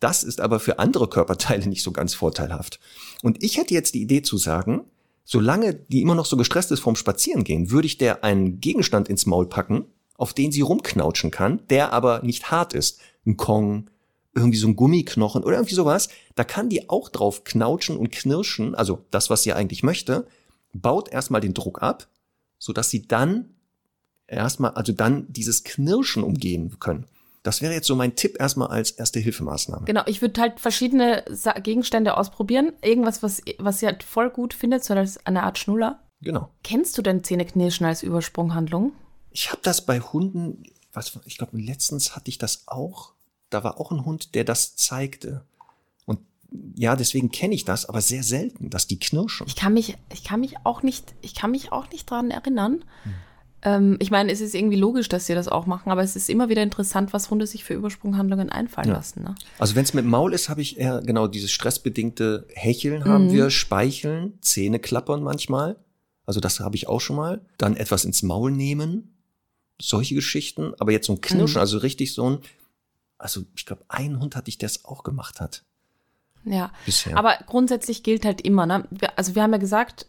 das ist aber für andere Körperteile nicht so ganz vorteilhaft. Und ich hätte jetzt die Idee zu sagen, solange die immer noch so gestresst ist vom Spazierengehen, würde ich der einen Gegenstand ins Maul packen, auf den sie rumknautschen kann, der aber nicht hart ist. Ein Kong, irgendwie so ein Gummiknochen oder irgendwie sowas. Da kann die auch drauf knautschen und knirschen, also das, was sie eigentlich möchte, baut erstmal den Druck ab, so dass sie dann erstmal, also dann dieses Knirschen umgehen können. Das wäre jetzt so mein Tipp erstmal als erste Hilfemaßnahme. Genau, ich würde halt verschiedene Gegenstände ausprobieren. Irgendwas, was, was sie halt voll gut findet, so als eine Art Schnuller. Genau. Kennst du denn Zähneknirschen als Übersprunghandlung? Ich habe das bei Hunden, was, ich glaube, letztens hatte ich das auch. Da war auch ein Hund, der das zeigte ja, deswegen kenne ich das, aber sehr selten, dass die knirschen. Ich kann mich, ich kann mich auch nicht, ich kann mich auch nicht dran erinnern. Hm. Ähm, ich meine, es ist irgendwie logisch, dass sie das auch machen, aber es ist immer wieder interessant, was Hunde sich für Übersprunghandlungen einfallen ja. lassen. Ne? Also wenn es mit Maul ist, habe ich eher genau dieses stressbedingte Hecheln haben mhm. wir, Speicheln, Zähne klappern manchmal. Also das habe ich auch schon mal. Dann etwas ins Maul nehmen, solche Geschichten. Aber jetzt so ein Knirschen, mhm. also richtig so ein, also ich glaube, ein Hund hatte ich, der es auch gemacht hat. Ja, Bisher. aber grundsätzlich gilt halt immer, ne? also wir haben ja gesagt,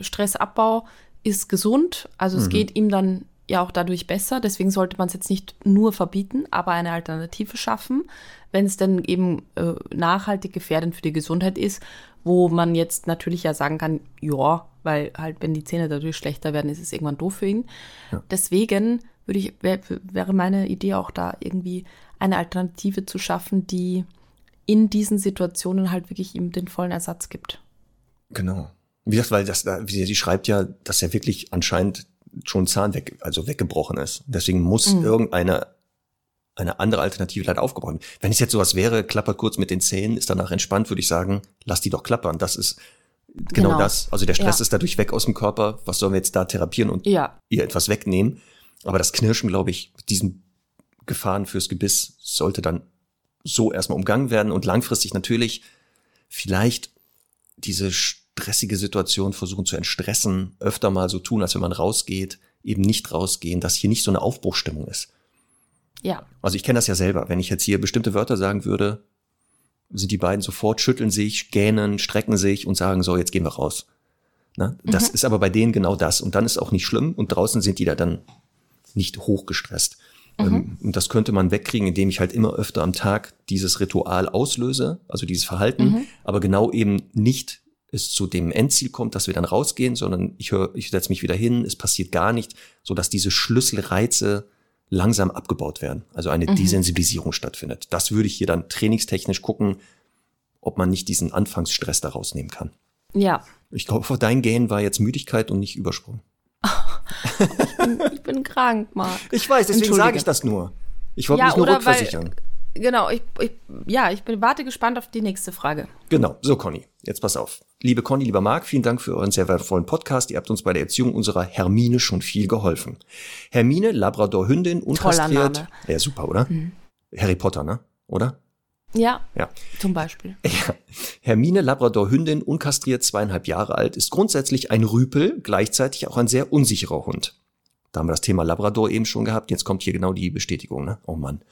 Stressabbau ist gesund, also mhm. es geht ihm dann ja auch dadurch besser, deswegen sollte man es jetzt nicht nur verbieten, aber eine Alternative schaffen, wenn es denn eben äh, nachhaltig gefährdend für die Gesundheit ist, wo man jetzt natürlich ja sagen kann, ja, weil halt wenn die Zähne dadurch schlechter werden, ist es irgendwann doof für ihn. Ja. Deswegen würde ich wär, wäre meine Idee auch da irgendwie eine Alternative zu schaffen, die in diesen Situationen halt wirklich ihm den vollen Ersatz gibt. Genau. Wie gesagt, weil das, wie sie schreibt ja, dass er wirklich anscheinend schon Zahn weg, also weggebrochen ist. Deswegen muss mhm. irgendeine eine andere Alternative leider aufgebrochen. Wenn es jetzt sowas wäre, klappert kurz mit den Zähnen, ist danach entspannt, würde ich sagen, lass die doch klappern. Das ist genau, genau. das. Also der Stress ja. ist dadurch weg aus dem Körper. Was sollen wir jetzt da therapieren und ja. ihr etwas wegnehmen? Aber das Knirschen, glaube ich, diesen Gefahren fürs Gebiss sollte dann so erstmal umgangen werden und langfristig natürlich vielleicht diese stressige Situation versuchen zu entstressen, öfter mal so tun, als wenn man rausgeht, eben nicht rausgehen, dass hier nicht so eine Aufbruchstimmung ist. Ja. Also ich kenne das ja selber. Wenn ich jetzt hier bestimmte Wörter sagen würde, sind die beiden sofort, schütteln sich, gähnen, strecken sich und sagen, so, jetzt gehen wir raus. Na, das mhm. ist aber bei denen genau das. Und dann ist auch nicht schlimm. Und draußen sind die da dann nicht hochgestresst. Mhm. Ähm, und das könnte man wegkriegen, indem ich halt immer öfter am Tag dieses Ritual auslöse, also dieses Verhalten, mhm. aber genau eben nicht es zu dem Endziel kommt, dass wir dann rausgehen, sondern ich höre, ich setze mich wieder hin, es passiert gar nicht, so dass diese Schlüsselreize langsam abgebaut werden, also eine mhm. Desensibilisierung stattfindet. Das würde ich hier dann trainingstechnisch gucken, ob man nicht diesen Anfangsstress da rausnehmen kann. Ja. Ich hoffe, dein Gain war jetzt Müdigkeit und nicht Übersprung. ich, bin, ich bin krank, Marc. Ich weiß, deswegen sage ich das nur. Ich wollte ja, mich nur rückversichern. Weil, genau, ich, ich, ja, ich bin, warte gespannt auf die nächste Frage. Genau, so Conny, jetzt pass auf. Liebe Conny, lieber Marc, vielen Dank für euren sehr wertvollen Podcast. Ihr habt uns bei der Erziehung unserer Hermine schon viel geholfen. Hermine, Labrador-Hündin, unkastriert. Ja, super, oder? Mhm. Harry Potter, ne? Oder? Ja, ja. Zum Beispiel. Ja. Hermine, Labrador-Hündin, unkastriert, zweieinhalb Jahre alt, ist grundsätzlich ein Rüpel, gleichzeitig auch ein sehr unsicherer Hund. Da haben wir das Thema Labrador eben schon gehabt. Jetzt kommt hier genau die Bestätigung, ne? Oh Mann.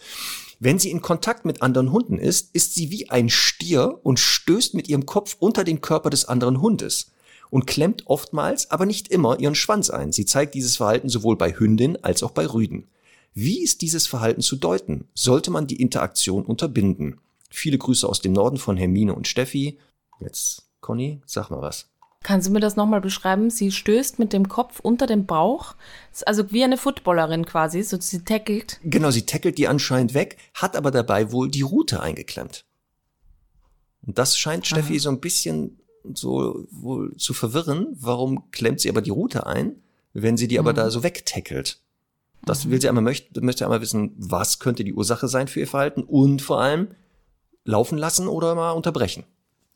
Wenn sie in Kontakt mit anderen Hunden ist, ist sie wie ein Stier und stößt mit ihrem Kopf unter den Körper des anderen Hundes und klemmt oftmals, aber nicht immer, ihren Schwanz ein. Sie zeigt dieses Verhalten sowohl bei Hündin als auch bei Rüden. Wie ist dieses Verhalten zu deuten? Sollte man die Interaktion unterbinden? Viele Grüße aus dem Norden von Hermine und Steffi. Jetzt, Conny, sag mal was. Kannst du mir das nochmal beschreiben? Sie stößt mit dem Kopf unter den Bauch, also wie eine Footballerin quasi, so sie tackelt. Genau, sie tackelt die anscheinend weg, hat aber dabei wohl die Rute eingeklemmt. Und das scheint Aha. Steffi so ein bisschen so wohl zu verwirren. Warum klemmt sie aber die Rute ein, wenn sie die mhm. aber da so wegtackelt? Das mhm. will sie einmal möchte, möchte einmal wissen, was könnte die Ursache sein für ihr Verhalten und vor allem laufen lassen oder mal unterbrechen.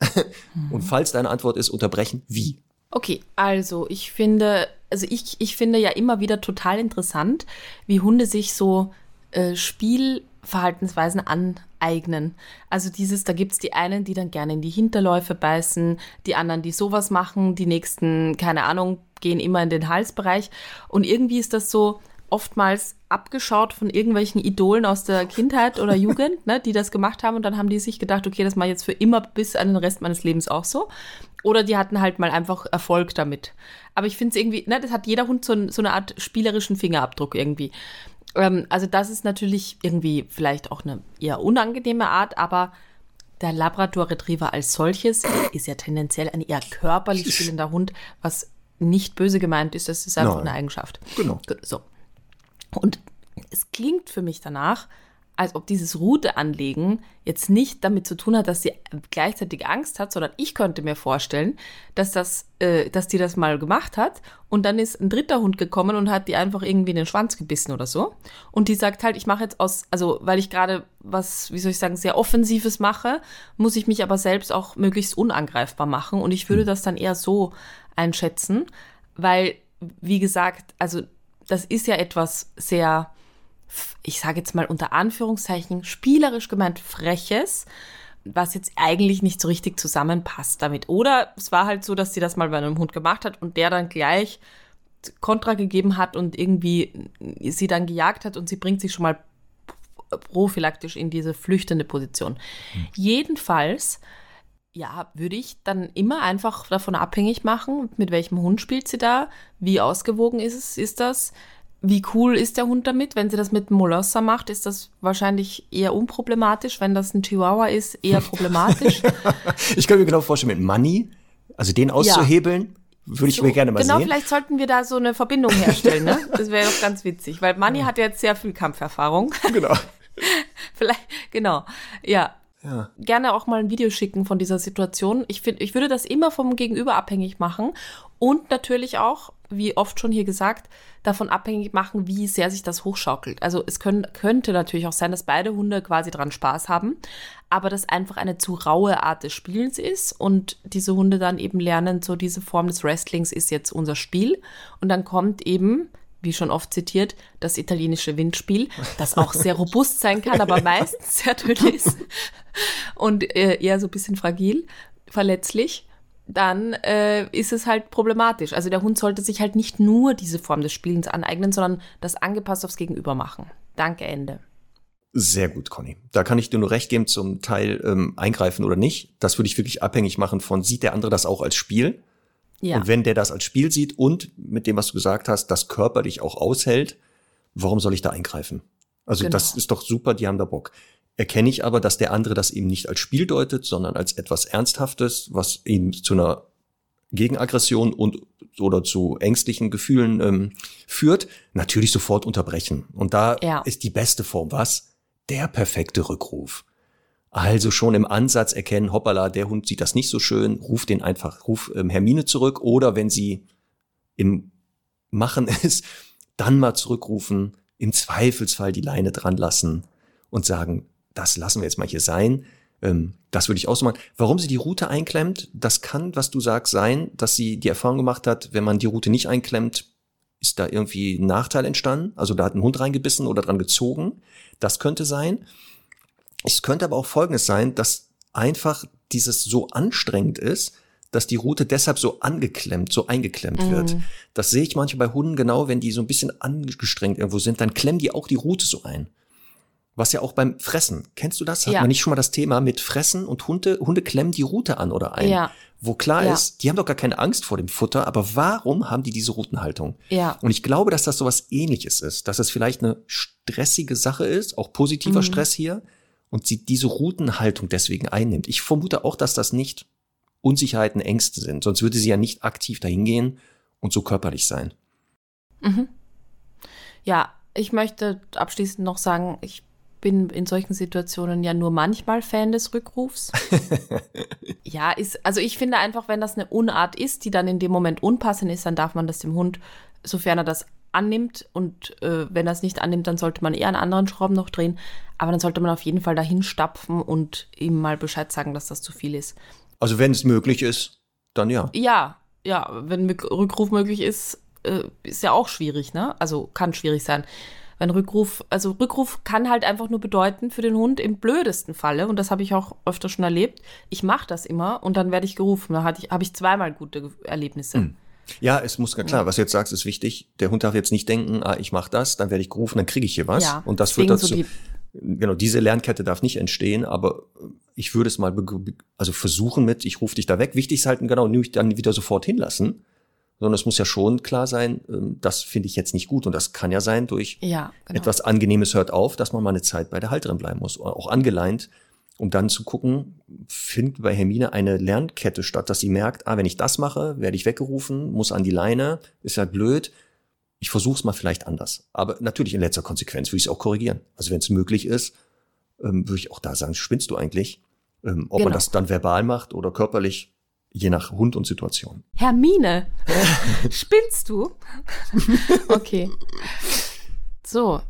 Und falls deine Antwort ist unterbrechen, wie? Okay, also ich finde, also ich, ich finde ja immer wieder total interessant, wie Hunde sich so äh, Spielverhaltensweisen aneignen. Also dieses, da gibt's die einen, die dann gerne in die Hinterläufe beißen, die anderen, die sowas machen, die nächsten, keine Ahnung, gehen immer in den Halsbereich. Und irgendwie ist das so, oftmals abgeschaut von irgendwelchen Idolen aus der Kindheit oder Jugend, ne, die das gemacht haben und dann haben die sich gedacht, okay, das mache ich jetzt für immer bis an den Rest meines Lebens auch so. Oder die hatten halt mal einfach Erfolg damit. Aber ich finde es irgendwie, ne, das hat jeder Hund so, so eine Art spielerischen Fingerabdruck irgendwie. Ähm, also das ist natürlich irgendwie vielleicht auch eine eher unangenehme Art, aber der Labrador Retriever als solches ist ja tendenziell ein eher körperlich spielender Hund, was nicht böse gemeint ist, das ist einfach Nein. eine Eigenschaft. Genau. So. Und es klingt für mich danach, als ob dieses Route anlegen jetzt nicht damit zu tun hat, dass sie gleichzeitig Angst hat, sondern ich könnte mir vorstellen, dass das, äh, dass die das mal gemacht hat und dann ist ein dritter Hund gekommen und hat die einfach irgendwie in den Schwanz gebissen oder so. Und die sagt halt, ich mache jetzt aus, also weil ich gerade was, wie soll ich sagen, sehr Offensives mache, muss ich mich aber selbst auch möglichst unangreifbar machen. Und ich würde hm. das dann eher so einschätzen, weil, wie gesagt, also das ist ja etwas sehr, ich sage jetzt mal unter Anführungszeichen, spielerisch gemeint Freches, was jetzt eigentlich nicht so richtig zusammenpasst damit. Oder es war halt so, dass sie das mal bei einem Hund gemacht hat und der dann gleich Kontra gegeben hat und irgendwie sie dann gejagt hat und sie bringt sich schon mal prophylaktisch in diese flüchtende Position. Mhm. Jedenfalls, ja, würde ich dann immer einfach davon abhängig machen, mit welchem Hund spielt sie da, wie ausgewogen ist es, ist das, wie cool ist der Hund damit? Wenn sie das mit Molosser macht, ist das wahrscheinlich eher unproblematisch. Wenn das ein Chihuahua ist, eher problematisch. ich kann mir genau vorstellen, mit Money, also den auszuhebeln, ja. würde ich so, mir gerne mal genau, sehen. Genau, vielleicht sollten wir da so eine Verbindung herstellen. Ne? Das wäre doch ganz witzig, weil Money hat jetzt sehr viel Kampferfahrung. Genau. vielleicht, genau, ja. Ja. Gerne auch mal ein Video schicken von dieser Situation. Ich finde, ich würde das immer vom Gegenüber abhängig machen und natürlich auch, wie oft schon hier gesagt, davon abhängig machen, wie sehr sich das hochschaukelt. Also es können, könnte natürlich auch sein, dass beide Hunde quasi dran Spaß haben, aber dass einfach eine zu raue Art des Spielens ist und diese Hunde dann eben lernen, so diese Form des Wrestlings ist jetzt unser Spiel und dann kommt eben wie schon oft zitiert, das italienische Windspiel, das auch sehr robust sein kann, aber meistens sehr dünn ist und äh, eher so ein bisschen fragil, verletzlich dann äh, ist es halt problematisch. Also der Hund sollte sich halt nicht nur diese Form des Spielens aneignen, sondern das angepasst aufs Gegenüber machen. Danke, Ende. Sehr gut, Conny. Da kann ich dir nur recht geben zum Teil ähm, eingreifen oder nicht. Das würde ich wirklich abhängig machen von, sieht der andere das auch als Spiel? Ja. Und wenn der das als Spiel sieht und mit dem, was du gesagt hast, das körperlich auch aushält, warum soll ich da eingreifen? Also genau. das ist doch super, die haben da Bock. Erkenne ich aber, dass der andere das eben nicht als Spiel deutet, sondern als etwas Ernsthaftes, was ihn zu einer Gegenaggression und oder zu ängstlichen Gefühlen ähm, führt, natürlich sofort unterbrechen. Und da ja. ist die beste Form was? Der perfekte Rückruf. Also schon im Ansatz erkennen, hoppala, der Hund sieht das nicht so schön, ruf den einfach, ruf ähm, Hermine zurück oder wenn sie im Machen ist, dann mal zurückrufen, im Zweifelsfall die Leine dran lassen und sagen, das lassen wir jetzt mal hier sein. Ähm, das würde ich auch so machen. Warum sie die Route einklemmt, das kann, was du sagst, sein, dass sie die Erfahrung gemacht hat, wenn man die Route nicht einklemmt, ist da irgendwie ein Nachteil entstanden. Also da hat ein Hund reingebissen oder dran gezogen. Das könnte sein. Es könnte aber auch Folgendes sein, dass einfach dieses so anstrengend ist, dass die Route deshalb so angeklemmt, so eingeklemmt mhm. wird. Das sehe ich manchmal bei Hunden genau, wenn die so ein bisschen angestrengt irgendwo sind, dann klemmen die auch die Route so ein. Was ja auch beim Fressen, kennst du das? Hat ja. man nicht schon mal das Thema mit Fressen und Hunde, Hunde klemmen die Route an oder ein? Ja. Wo klar ja. ist, die haben doch gar keine Angst vor dem Futter, aber warum haben die diese Routenhaltung? Ja. Und ich glaube, dass das sowas ähnliches ist, dass es vielleicht eine stressige Sache ist, auch positiver mhm. Stress hier, und sie diese Routenhaltung deswegen einnimmt. Ich vermute auch, dass das nicht Unsicherheiten, Ängste sind. Sonst würde sie ja nicht aktiv dahin gehen und so körperlich sein. Mhm. Ja, ich möchte abschließend noch sagen, ich bin in solchen Situationen ja nur manchmal Fan des Rückrufs. ja, ist, also ich finde einfach, wenn das eine Unart ist, die dann in dem Moment unpassend ist, dann darf man das dem Hund, sofern er das annimmt und äh, wenn er es nicht annimmt, dann sollte man eher an anderen Schrauben noch drehen. Aber dann sollte man auf jeden Fall dahin stapfen und ihm mal Bescheid sagen, dass das zu viel ist. Also wenn es möglich ist, dann ja. Ja, ja, wenn Rückruf möglich ist, äh, ist ja auch schwierig, ne? Also kann schwierig sein. Wenn Rückruf, also Rückruf kann halt einfach nur bedeuten für den Hund im blödesten Falle, und das habe ich auch öfter schon erlebt, ich mache das immer und dann werde ich gerufen. Da ich, habe ich zweimal gute Erlebnisse. Hm. Ja, es muss klar, was du jetzt sagst, ist wichtig. Der Hund darf jetzt nicht denken, ah, ich mache das, dann werde ich gerufen, dann kriege ich hier was. Ja, und das führt dazu. So die genau, diese Lernkette darf nicht entstehen, aber ich würde es mal also versuchen mit, ich rufe dich da weg. Wichtig ist halt genau, nicht dann wieder sofort hinlassen, sondern es muss ja schon klar sein, ähm, das finde ich jetzt nicht gut. Und das kann ja sein durch ja, genau. etwas Angenehmes hört auf, dass man mal eine Zeit bei der Halterin bleiben muss, auch angeleint, um dann zu gucken, findet bei Hermine eine Lernkette statt, dass sie merkt, ah, wenn ich das mache, werde ich weggerufen, muss an die Leine, ist ja blöd ich versuche es mal vielleicht anders. Aber natürlich in letzter Konsequenz würde ich es auch korrigieren. Also wenn es möglich ist, ähm, würde ich auch da sagen, spinnst du eigentlich? Ähm, ob genau. man das dann verbal macht oder körperlich, je nach Hund und Situation. Hermine, spinnst du? okay. So,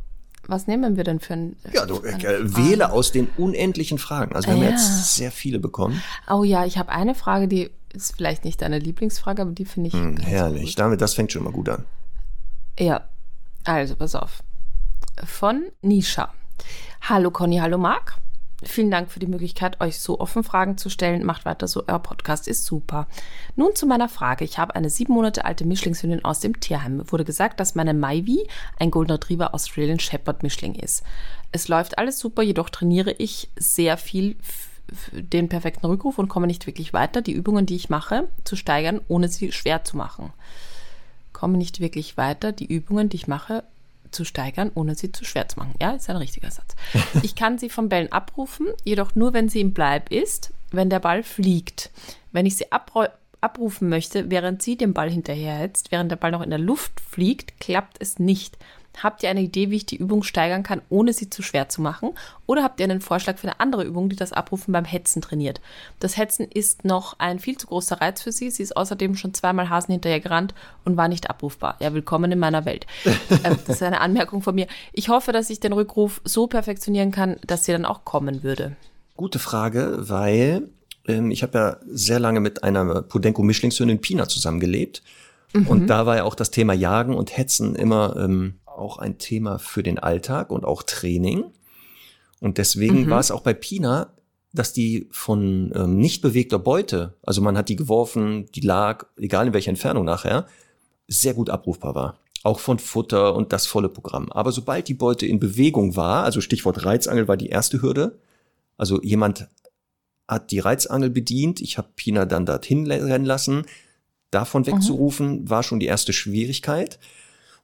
was nehmen wir denn für ein. Ja, du äh, wähle aus den unendlichen Fragen. Also wir haben ja. jetzt sehr viele bekommen. Oh ja, ich habe eine Frage, die ist vielleicht nicht deine Lieblingsfrage, aber die finde ich. Hm, herrlich. Damit, das fängt schon mal gut an. Ja, also pass auf. Von Nisha. Hallo Conny, hallo Marc. Vielen Dank für die Möglichkeit, euch so offen Fragen zu stellen. Macht weiter so, euer Podcast ist super. Nun zu meiner Frage. Ich habe eine sieben Monate alte Mischlingshündin aus dem Tierheim. Mir wurde gesagt, dass meine Maivi ein Golden Retriever Australian Shepherd Mischling ist. Es läuft alles super, jedoch trainiere ich sehr viel den perfekten Rückruf und komme nicht wirklich weiter, die Übungen, die ich mache, zu steigern, ohne sie schwer zu machen komme nicht wirklich weiter, die Übungen, die ich mache, zu steigern, ohne sie zu schwer zu machen. Ja, ist ein richtiger Satz. Ich kann sie vom Bällen abrufen, jedoch nur, wenn sie im Bleib ist, wenn der Ball fliegt. Wenn ich sie abrufen möchte, während sie dem Ball hinterherhetzt, während der Ball noch in der Luft fliegt, klappt es nicht. Habt ihr eine Idee, wie ich die Übung steigern kann, ohne sie zu schwer zu machen? Oder habt ihr einen Vorschlag für eine andere Übung, die das Abrufen beim Hetzen trainiert? Das Hetzen ist noch ein viel zu großer Reiz für sie. Sie ist außerdem schon zweimal Hasen hinterher gerannt und war nicht abrufbar. Ja, willkommen in meiner Welt. ähm, das ist eine Anmerkung von mir. Ich hoffe, dass ich den Rückruf so perfektionieren kann, dass sie dann auch kommen würde. Gute Frage, weil ähm, ich habe ja sehr lange mit einer Pudenko-Mischlingshündin Pina zusammengelebt. Mhm. Und da war ja auch das Thema Jagen und Hetzen immer ähm, auch ein Thema für den Alltag und auch Training. Und deswegen mhm. war es auch bei Pina dass die von ähm, nicht bewegter Beute, also man hat die geworfen, die lag, egal in welcher Entfernung nachher, sehr gut abrufbar war. Auch von Futter und das volle Programm. Aber sobald die Beute in Bewegung war, also Stichwort Reizangel war die erste Hürde, also jemand hat die Reizangel bedient, ich habe Pina dann dorthin rennen lassen, davon mhm. wegzurufen, mhm. war schon die erste Schwierigkeit.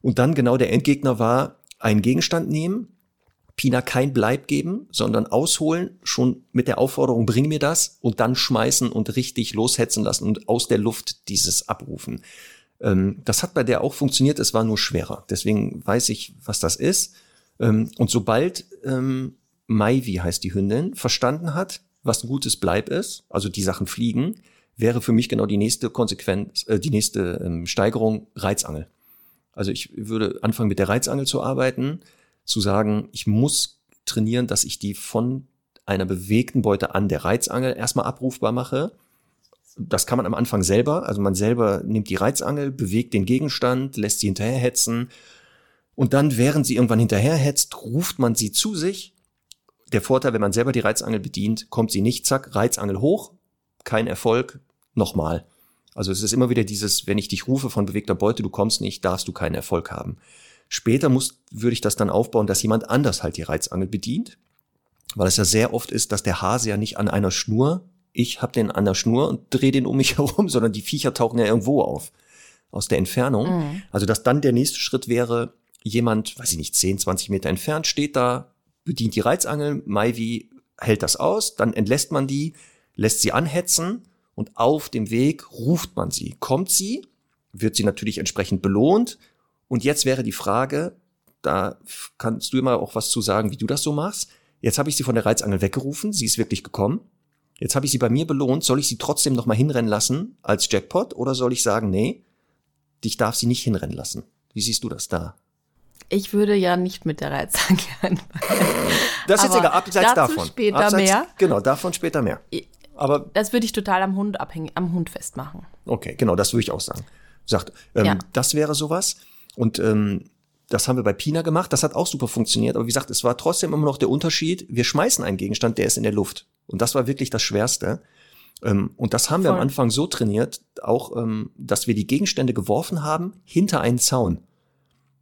Und dann genau der Endgegner war, einen Gegenstand nehmen, Pina kein Bleib geben, sondern ausholen, schon mit der Aufforderung, bring mir das und dann schmeißen und richtig loshetzen lassen und aus der Luft dieses abrufen. Ähm, das hat bei der auch funktioniert, es war nur schwerer. Deswegen weiß ich, was das ist. Ähm, und sobald ähm, Maivi heißt die Hündin, verstanden hat, was ein gutes Bleib ist, also die Sachen fliegen, wäre für mich genau die nächste Konsequenz, äh, die nächste ähm, Steigerung Reizangel. Also ich würde anfangen mit der Reizangel zu arbeiten, zu sagen, ich muss trainieren, dass ich die von einer bewegten Beute an der Reizangel erstmal abrufbar mache. Das kann man am Anfang selber. Also man selber nimmt die Reizangel, bewegt den Gegenstand, lässt sie hinterherhetzen. Und dann, während sie irgendwann hinterherhetzt, ruft man sie zu sich. Der Vorteil, wenn man selber die Reizangel bedient, kommt sie nicht, zack, Reizangel hoch, kein Erfolg, nochmal. Also es ist immer wieder dieses, wenn ich dich rufe von bewegter Beute, du kommst nicht, darfst du keinen Erfolg haben. Später muss, würde ich das dann aufbauen, dass jemand anders halt die Reizangel bedient, weil es ja sehr oft ist, dass der Hase ja nicht an einer Schnur, ich habe den an der Schnur und drehe den um mich herum, sondern die Viecher tauchen ja irgendwo auf, aus der Entfernung. Mhm. Also dass dann der nächste Schritt wäre, jemand, weiß ich nicht, 10, 20 Meter entfernt, steht da, bedient die Reizangel, Maivi hält das aus, dann entlässt man die, lässt sie anhetzen und auf dem Weg ruft man sie. Kommt sie, wird sie natürlich entsprechend belohnt und jetzt wäre die Frage, da kannst du immer auch was zu sagen, wie du das so machst. Jetzt habe ich sie von der Reizangel weggerufen, sie ist wirklich gekommen. Jetzt habe ich sie bei mir belohnt, soll ich sie trotzdem noch mal hinrennen lassen als Jackpot oder soll ich sagen, nee, dich darf sie nicht hinrennen lassen? Wie siehst du das da? Ich würde ja nicht mit der Reizangel anfangen. Das ist jetzt egal, abseits davon. später abseits, mehr. Genau, davon später mehr. Aber das würde ich total am Hund abhängig, am Hund festmachen. Okay, genau, das würde ich auch sagen. Sagt, ähm, ja. das wäre sowas. Und ähm, das haben wir bei Pina gemacht. Das hat auch super funktioniert. Aber wie gesagt, es war trotzdem immer noch der Unterschied. Wir schmeißen einen Gegenstand, der ist in der Luft. Und das war wirklich das Schwerste. Ähm, und das haben wir am Anfang so trainiert, auch, ähm, dass wir die Gegenstände geworfen haben hinter einen Zaun.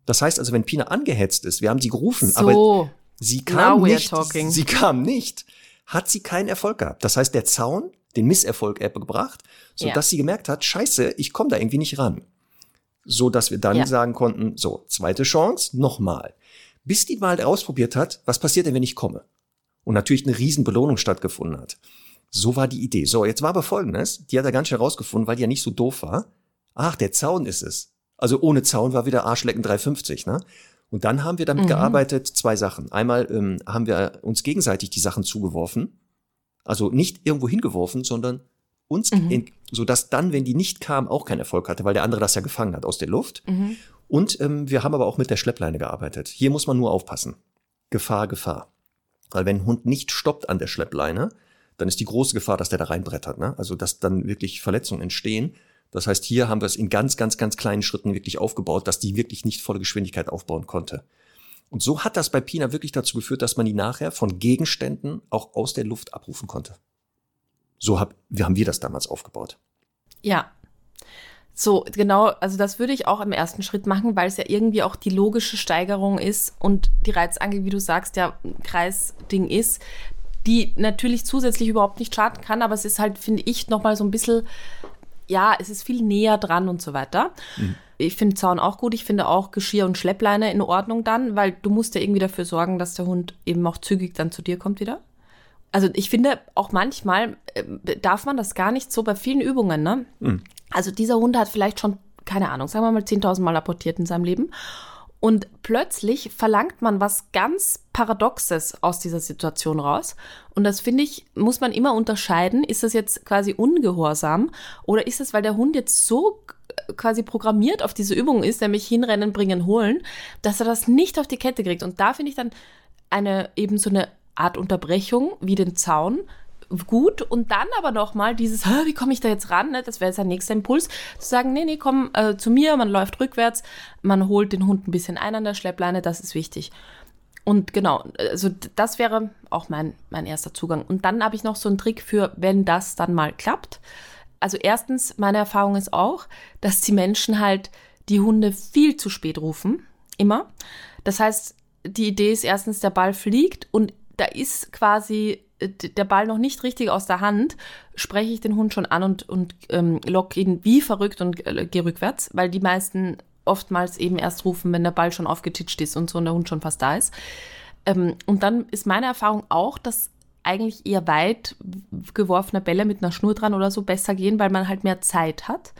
Das heißt also, wenn Pina angehetzt ist, wir haben sie gerufen, so. aber sie kam nicht. Talking. Sie kam nicht. Hat sie keinen Erfolg gehabt. Das heißt, der Zaun den Misserfolg gebracht, so dass ja. sie gemerkt hat, Scheiße, ich komme da irgendwie nicht ran so dass wir dann ja. sagen konnten, so, zweite Chance, nochmal. Bis die mal ausprobiert hat, was passiert denn, wenn ich komme? Und natürlich eine riesen Belohnung stattgefunden hat. So war die Idee. So, jetzt war aber folgendes, die hat er ganz schnell rausgefunden, weil die ja nicht so doof war. Ach, der Zaun ist es. Also ohne Zaun war wieder Arschlecken 350, ne? Und dann haben wir damit mhm. gearbeitet, zwei Sachen. Einmal ähm, haben wir uns gegenseitig die Sachen zugeworfen. Also nicht irgendwo hingeworfen, sondern uns, mhm. in, so dass dann, wenn die nicht kam, auch keinen Erfolg hatte, weil der andere das ja gefangen hat aus der Luft. Mhm. Und ähm, wir haben aber auch mit der Schleppleine gearbeitet. Hier muss man nur aufpassen. Gefahr, Gefahr. Weil wenn ein Hund nicht stoppt an der Schleppleine, dann ist die große Gefahr, dass der da reinbrettert. Ne? Also dass dann wirklich Verletzungen entstehen. Das heißt, hier haben wir es in ganz, ganz, ganz kleinen Schritten wirklich aufgebaut, dass die wirklich nicht volle Geschwindigkeit aufbauen konnte. Und so hat das bei Pina wirklich dazu geführt, dass man die nachher von Gegenständen auch aus der Luft abrufen konnte. So hab, haben wir das damals aufgebaut. Ja. So, genau, also das würde ich auch im ersten Schritt machen, weil es ja irgendwie auch die logische Steigerung ist und die Reizangel, wie du sagst, ja Kreisding ist, die natürlich zusätzlich überhaupt nicht schaden kann, aber es ist halt, finde ich, nochmal so ein bisschen, ja, es ist viel näher dran und so weiter. Mhm. Ich finde Zaun auch gut. Ich finde auch Geschirr und Schleppleine in Ordnung dann, weil du musst ja irgendwie dafür sorgen, dass der Hund eben auch zügig dann zu dir kommt wieder also ich finde auch manchmal äh, darf man das gar nicht so bei vielen Übungen, ne? Mhm. Also dieser Hund hat vielleicht schon, keine Ahnung, sagen wir mal 10.000 Mal apportiert in seinem Leben. Und plötzlich verlangt man was ganz Paradoxes aus dieser Situation raus. Und das finde ich, muss man immer unterscheiden. Ist das jetzt quasi ungehorsam oder ist das, weil der Hund jetzt so quasi programmiert auf diese Übung ist, nämlich hinrennen, bringen, holen, dass er das nicht auf die Kette kriegt. Und da finde ich dann eine eben so eine Art Unterbrechung wie den Zaun gut und dann aber noch mal dieses, wie komme ich da jetzt ran? Ne? Das wäre jetzt ein nächster Impuls, zu sagen, nee, nee, komm äh, zu mir, man läuft rückwärts, man holt den Hund ein bisschen ein an der Schleppleine, das ist wichtig. Und genau, also das wäre auch mein, mein erster Zugang. Und dann habe ich noch so einen Trick für, wenn das dann mal klappt. Also erstens, meine Erfahrung ist auch, dass die Menschen halt die Hunde viel zu spät rufen. Immer. Das heißt, die Idee ist erstens, der Ball fliegt und da ist quasi der Ball noch nicht richtig aus der Hand, spreche ich den Hund schon an und, und ähm, lock ihn wie verrückt und äh, gehe rückwärts, weil die meisten oftmals eben erst rufen, wenn der Ball schon aufgetitscht ist und so und der Hund schon fast da ist. Ähm, und dann ist meine Erfahrung auch, dass eigentlich eher weit geworfene Bälle mit einer Schnur dran oder so besser gehen, weil man halt mehr Zeit hat.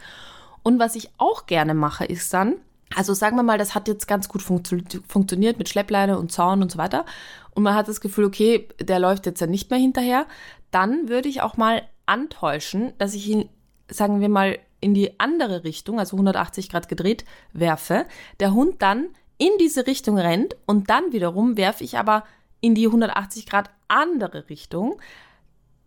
Und was ich auch gerne mache, ist dann, also sagen wir mal, das hat jetzt ganz gut funktio funktioniert mit Schleppleine und Zaun und so weiter. Und man hat das Gefühl, okay, der läuft jetzt ja nicht mehr hinterher. Dann würde ich auch mal antäuschen, dass ich ihn, sagen wir mal, in die andere Richtung, also 180 Grad gedreht, werfe. Der Hund dann in diese Richtung rennt und dann wiederum werfe ich aber in die 180 Grad andere Richtung,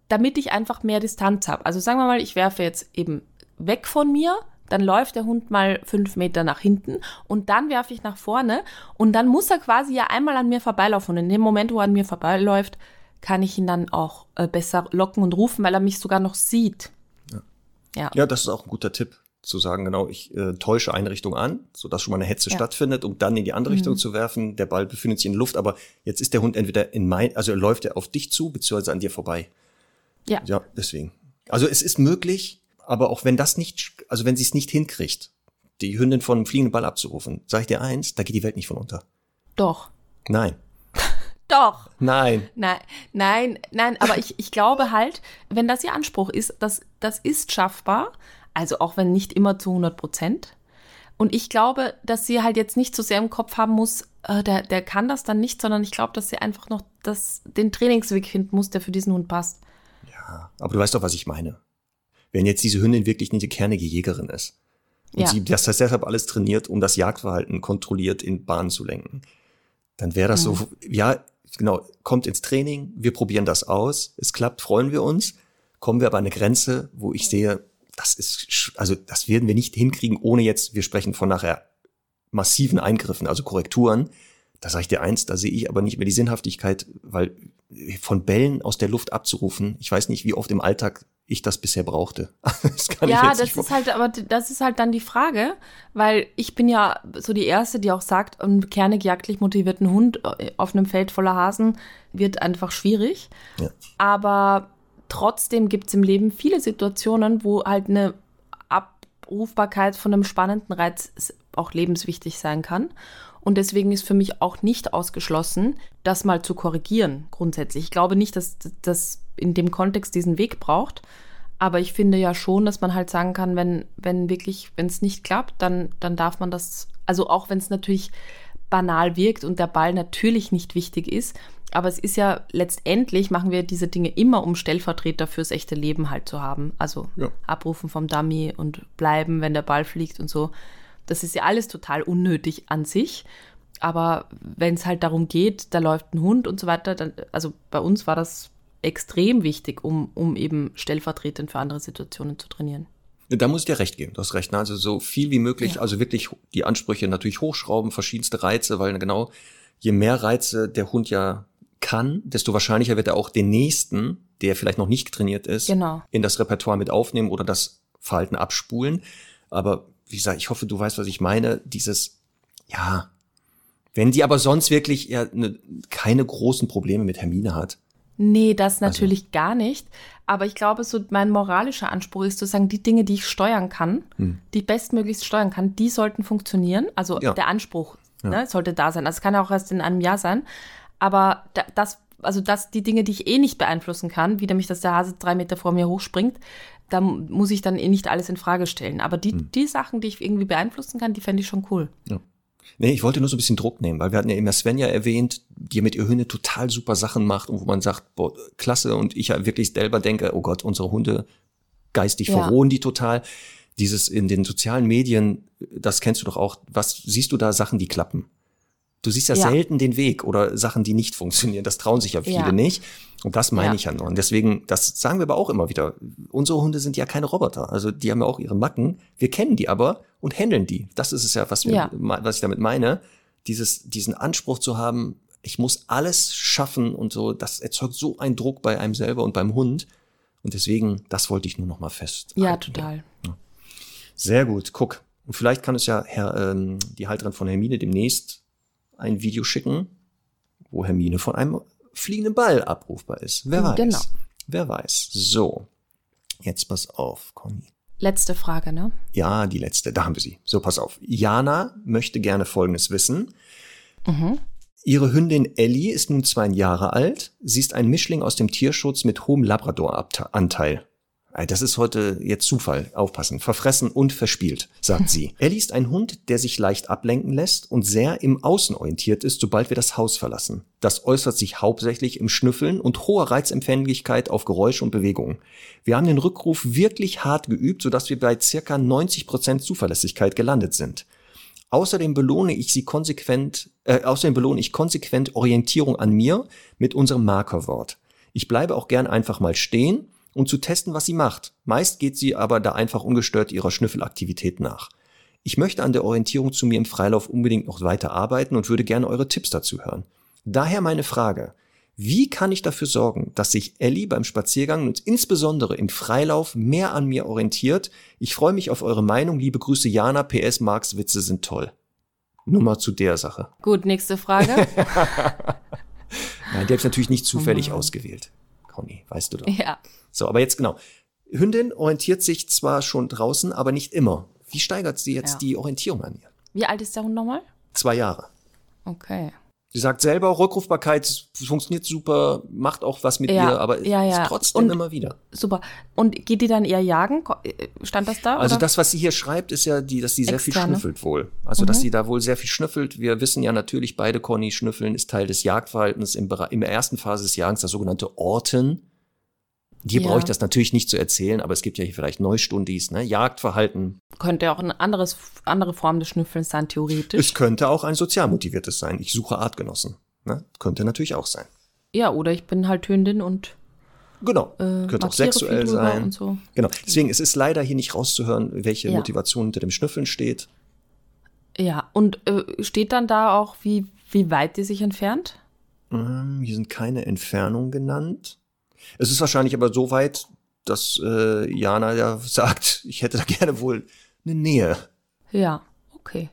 damit ich einfach mehr Distanz habe. Also sagen wir mal, ich werfe jetzt eben weg von mir, dann läuft der Hund mal fünf Meter nach hinten und dann werfe ich nach vorne und dann muss er quasi ja einmal an mir vorbeilaufen und in dem Moment, wo er an mir vorbeiläuft, kann ich ihn dann auch äh, besser locken und rufen, weil er mich sogar noch sieht. Ja. ja. Ja, das ist auch ein guter Tipp zu sagen, genau, ich äh, täusche eine Richtung an, sodass schon mal eine Hetze ja. stattfindet, um dann in die andere mhm. Richtung zu werfen. Der Ball befindet sich in der Luft, aber jetzt ist der Hund entweder in mein, also er läuft er auf dich zu, beziehungsweise an dir vorbei. Ja. Ja, deswegen. Also es ist möglich, aber auch wenn das nicht, also wenn sie es nicht hinkriegt, die Hündin von einem fliegenden Ball abzurufen, sage ich dir eins, da geht die Welt nicht von unter. Doch. Nein. Doch. Nein. Nein, nein, nein, aber ich, ich glaube halt, wenn das ihr Anspruch ist, das, das ist schaffbar, also auch wenn nicht immer zu 100 Prozent. Und ich glaube, dass sie halt jetzt nicht so sehr im Kopf haben muss, äh, der, der kann das dann nicht, sondern ich glaube, dass sie einfach noch das, den Trainingsweg finden muss, der für diesen Hund passt. Ja, aber du weißt doch, was ich meine wenn jetzt diese Hündin wirklich nicht eine kernige Jägerin ist und ja. sie das heißt deshalb alles trainiert, um das Jagdverhalten kontrolliert in Bahnen zu lenken, dann wäre das mhm. so, ja, genau, kommt ins Training, wir probieren das aus, es klappt, freuen wir uns, kommen wir aber an eine Grenze, wo ich sehe, das ist, also das werden wir nicht hinkriegen, ohne jetzt, wir sprechen von nachher massiven Eingriffen, also Korrekturen. Da sage ich dir eins, da sehe ich aber nicht mehr die Sinnhaftigkeit, weil von Bällen aus der Luft abzurufen, ich weiß nicht, wie oft im Alltag ich das bisher brauchte. das ja, das ist halt, aber das ist halt dann die Frage, weil ich bin ja so die Erste, die auch sagt, ein kernig jagdlich motivierten Hund äh, auf einem Feld voller Hasen wird einfach schwierig. Ja. Aber trotzdem gibt es im Leben viele Situationen, wo halt eine Abrufbarkeit von einem spannenden Reiz auch lebenswichtig sein kann. Und deswegen ist für mich auch nicht ausgeschlossen, das mal zu korrigieren, grundsätzlich. Ich glaube nicht, dass das in dem Kontext diesen Weg braucht. Aber ich finde ja schon, dass man halt sagen kann, wenn, wenn wirklich, wenn es nicht klappt, dann, dann darf man das, also auch wenn es natürlich banal wirkt und der Ball natürlich nicht wichtig ist, aber es ist ja letztendlich machen wir diese Dinge immer, um Stellvertreter fürs echte Leben halt zu haben. Also ja. abrufen vom Dummy und bleiben, wenn der Ball fliegt und so. Das ist ja alles total unnötig an sich. Aber wenn es halt darum geht, da läuft ein Hund und so weiter, dann, also bei uns war das extrem wichtig, um, um eben stellvertretend für andere Situationen zu trainieren. Da muss ich dir recht geben, du hast recht. Ne? Also so viel wie möglich, ja. also wirklich die Ansprüche natürlich hochschrauben, verschiedenste Reize, weil genau, je mehr Reize der Hund ja kann, desto wahrscheinlicher wird er auch den nächsten, der vielleicht noch nicht trainiert ist, genau. in das Repertoire mit aufnehmen oder das Verhalten abspulen. Aber wie gesagt, ich hoffe, du weißt, was ich meine. Dieses, ja, wenn die aber sonst wirklich ja, ne, keine großen Probleme mit Hermine hat, Nee, das also natürlich also. gar nicht. Aber ich glaube, so mein moralischer Anspruch ist zu sagen, die Dinge, die ich steuern kann, hm. die ich bestmöglichst steuern kann, die sollten funktionieren. Also ja. der Anspruch ja. ne, sollte da sein. Also es kann ja auch erst in einem Jahr sein. Aber das, also das, die Dinge, die ich eh nicht beeinflussen kann, wie nämlich, dass der Hase drei Meter vor mir hochspringt, da muss ich dann eh nicht alles in Frage stellen. Aber die, hm. die Sachen, die ich irgendwie beeinflussen kann, die fände ich schon cool. Ja. Nee, ich wollte nur so ein bisschen Druck nehmen, weil wir hatten ja immer Svenja erwähnt, die mit ihr Hünde total super Sachen macht und wo man sagt, boah, klasse und ich ja wirklich selber denke, oh Gott, unsere Hunde geistig ja. verrohen die total. Dieses in den sozialen Medien, das kennst du doch auch, was siehst du da Sachen, die klappen? Du siehst ja, ja, selten den Weg oder Sachen, die nicht funktionieren. Das trauen sich ja viele ja. nicht. Und das meine ja. ich ja nur. Und deswegen, das sagen wir aber auch immer wieder. Unsere Hunde sind ja keine Roboter. Also die haben ja auch ihre Macken. Wir kennen die aber und handeln die. Das ist es ja, was, wir, was ich damit meine. Dieses, diesen Anspruch zu haben, ich muss alles schaffen und so, das erzeugt so einen Druck bei einem selber und beim Hund. Und deswegen, das wollte ich nur noch mal fest. Ja, total. Sehr gut, guck. Und vielleicht kann es ja Herr, ähm, die Halterin von Hermine demnächst ein Video schicken, wo Hermine von einem fliegenden Ball abrufbar ist. Wer weiß. Genau. Wer weiß. So, jetzt pass auf, Conny. Letzte Frage, ne? Ja, die letzte. Da haben wir sie. So, pass auf. Jana möchte gerne Folgendes wissen. Mhm. Ihre Hündin Ellie ist nun zwei Jahre alt. Sie ist ein Mischling aus dem Tierschutz mit hohem Labrador-Anteil. Das ist heute jetzt Zufall. Aufpassen. Verfressen und verspielt, sagt sie. Ellie ist ein Hund, der sich leicht ablenken lässt und sehr im Außen orientiert ist, sobald wir das Haus verlassen. Das äußert sich hauptsächlich im Schnüffeln und hoher Reizempfänglichkeit auf Geräusche und Bewegungen. Wir haben den Rückruf wirklich hart geübt, sodass wir bei circa 90 Prozent Zuverlässigkeit gelandet sind. Außerdem belohne ich sie konsequent, äh, außerdem belohne ich konsequent Orientierung an mir mit unserem Markerwort. Ich bleibe auch gern einfach mal stehen um zu testen, was sie macht. Meist geht sie aber da einfach ungestört ihrer Schnüffelaktivität nach. Ich möchte an der Orientierung zu mir im Freilauf unbedingt noch weiter arbeiten und würde gerne eure Tipps dazu hören. Daher meine Frage. Wie kann ich dafür sorgen, dass sich Ellie beim Spaziergang und insbesondere im Freilauf mehr an mir orientiert? Ich freue mich auf eure Meinung. Liebe Grüße, Jana. PS Marks Witze sind toll. Nur mal zu der Sache. Gut, nächste Frage. Nein, der ist natürlich nicht zufällig oh ausgewählt. Conny, weißt du doch. Ja. So, aber jetzt genau. Hündin orientiert sich zwar schon draußen, aber nicht immer. Wie steigert sie jetzt ja. die Orientierung an ihr? Wie alt ist der Hund nochmal? Zwei Jahre. Okay. Sie sagt selber, Rückrufbarkeit funktioniert super, macht auch was mit ja, ihr, aber ja, ja. ist trotzdem und, immer wieder. Super. Und geht die dann eher jagen? Stand das da? Also oder? das, was sie hier schreibt, ist ja, die, dass sie sehr Externe. viel schnüffelt wohl. Also mhm. dass sie da wohl sehr viel schnüffelt. Wir wissen ja natürlich, beide Conny schnüffeln ist Teil des Jagdverhaltens im, in der ersten Phase des Jagens, das sogenannte Orten. Hier ja. brauche ich das natürlich nicht zu erzählen, aber es gibt ja hier vielleicht Neustundis, ne? Jagdverhalten. Könnte ja auch eine anderes, andere Form des Schnüffelns sein, theoretisch. Es könnte auch ein sozial motiviertes sein. Ich suche Artgenossen. Ne? Könnte natürlich auch sein. Ja, oder ich bin halt Hündin und Genau. Äh, Könnte auch sexuell sein. So. Genau. Deswegen, es ist leider hier nicht rauszuhören, welche ja. Motivation hinter dem Schnüffeln steht. Ja, und äh, steht dann da auch, wie, wie weit die sich entfernt? Ähm, hier sind keine Entfernungen genannt. Es ist wahrscheinlich aber so weit, dass äh, Jana ja sagt, ich hätte da gerne wohl eine Nähe. Ja, okay.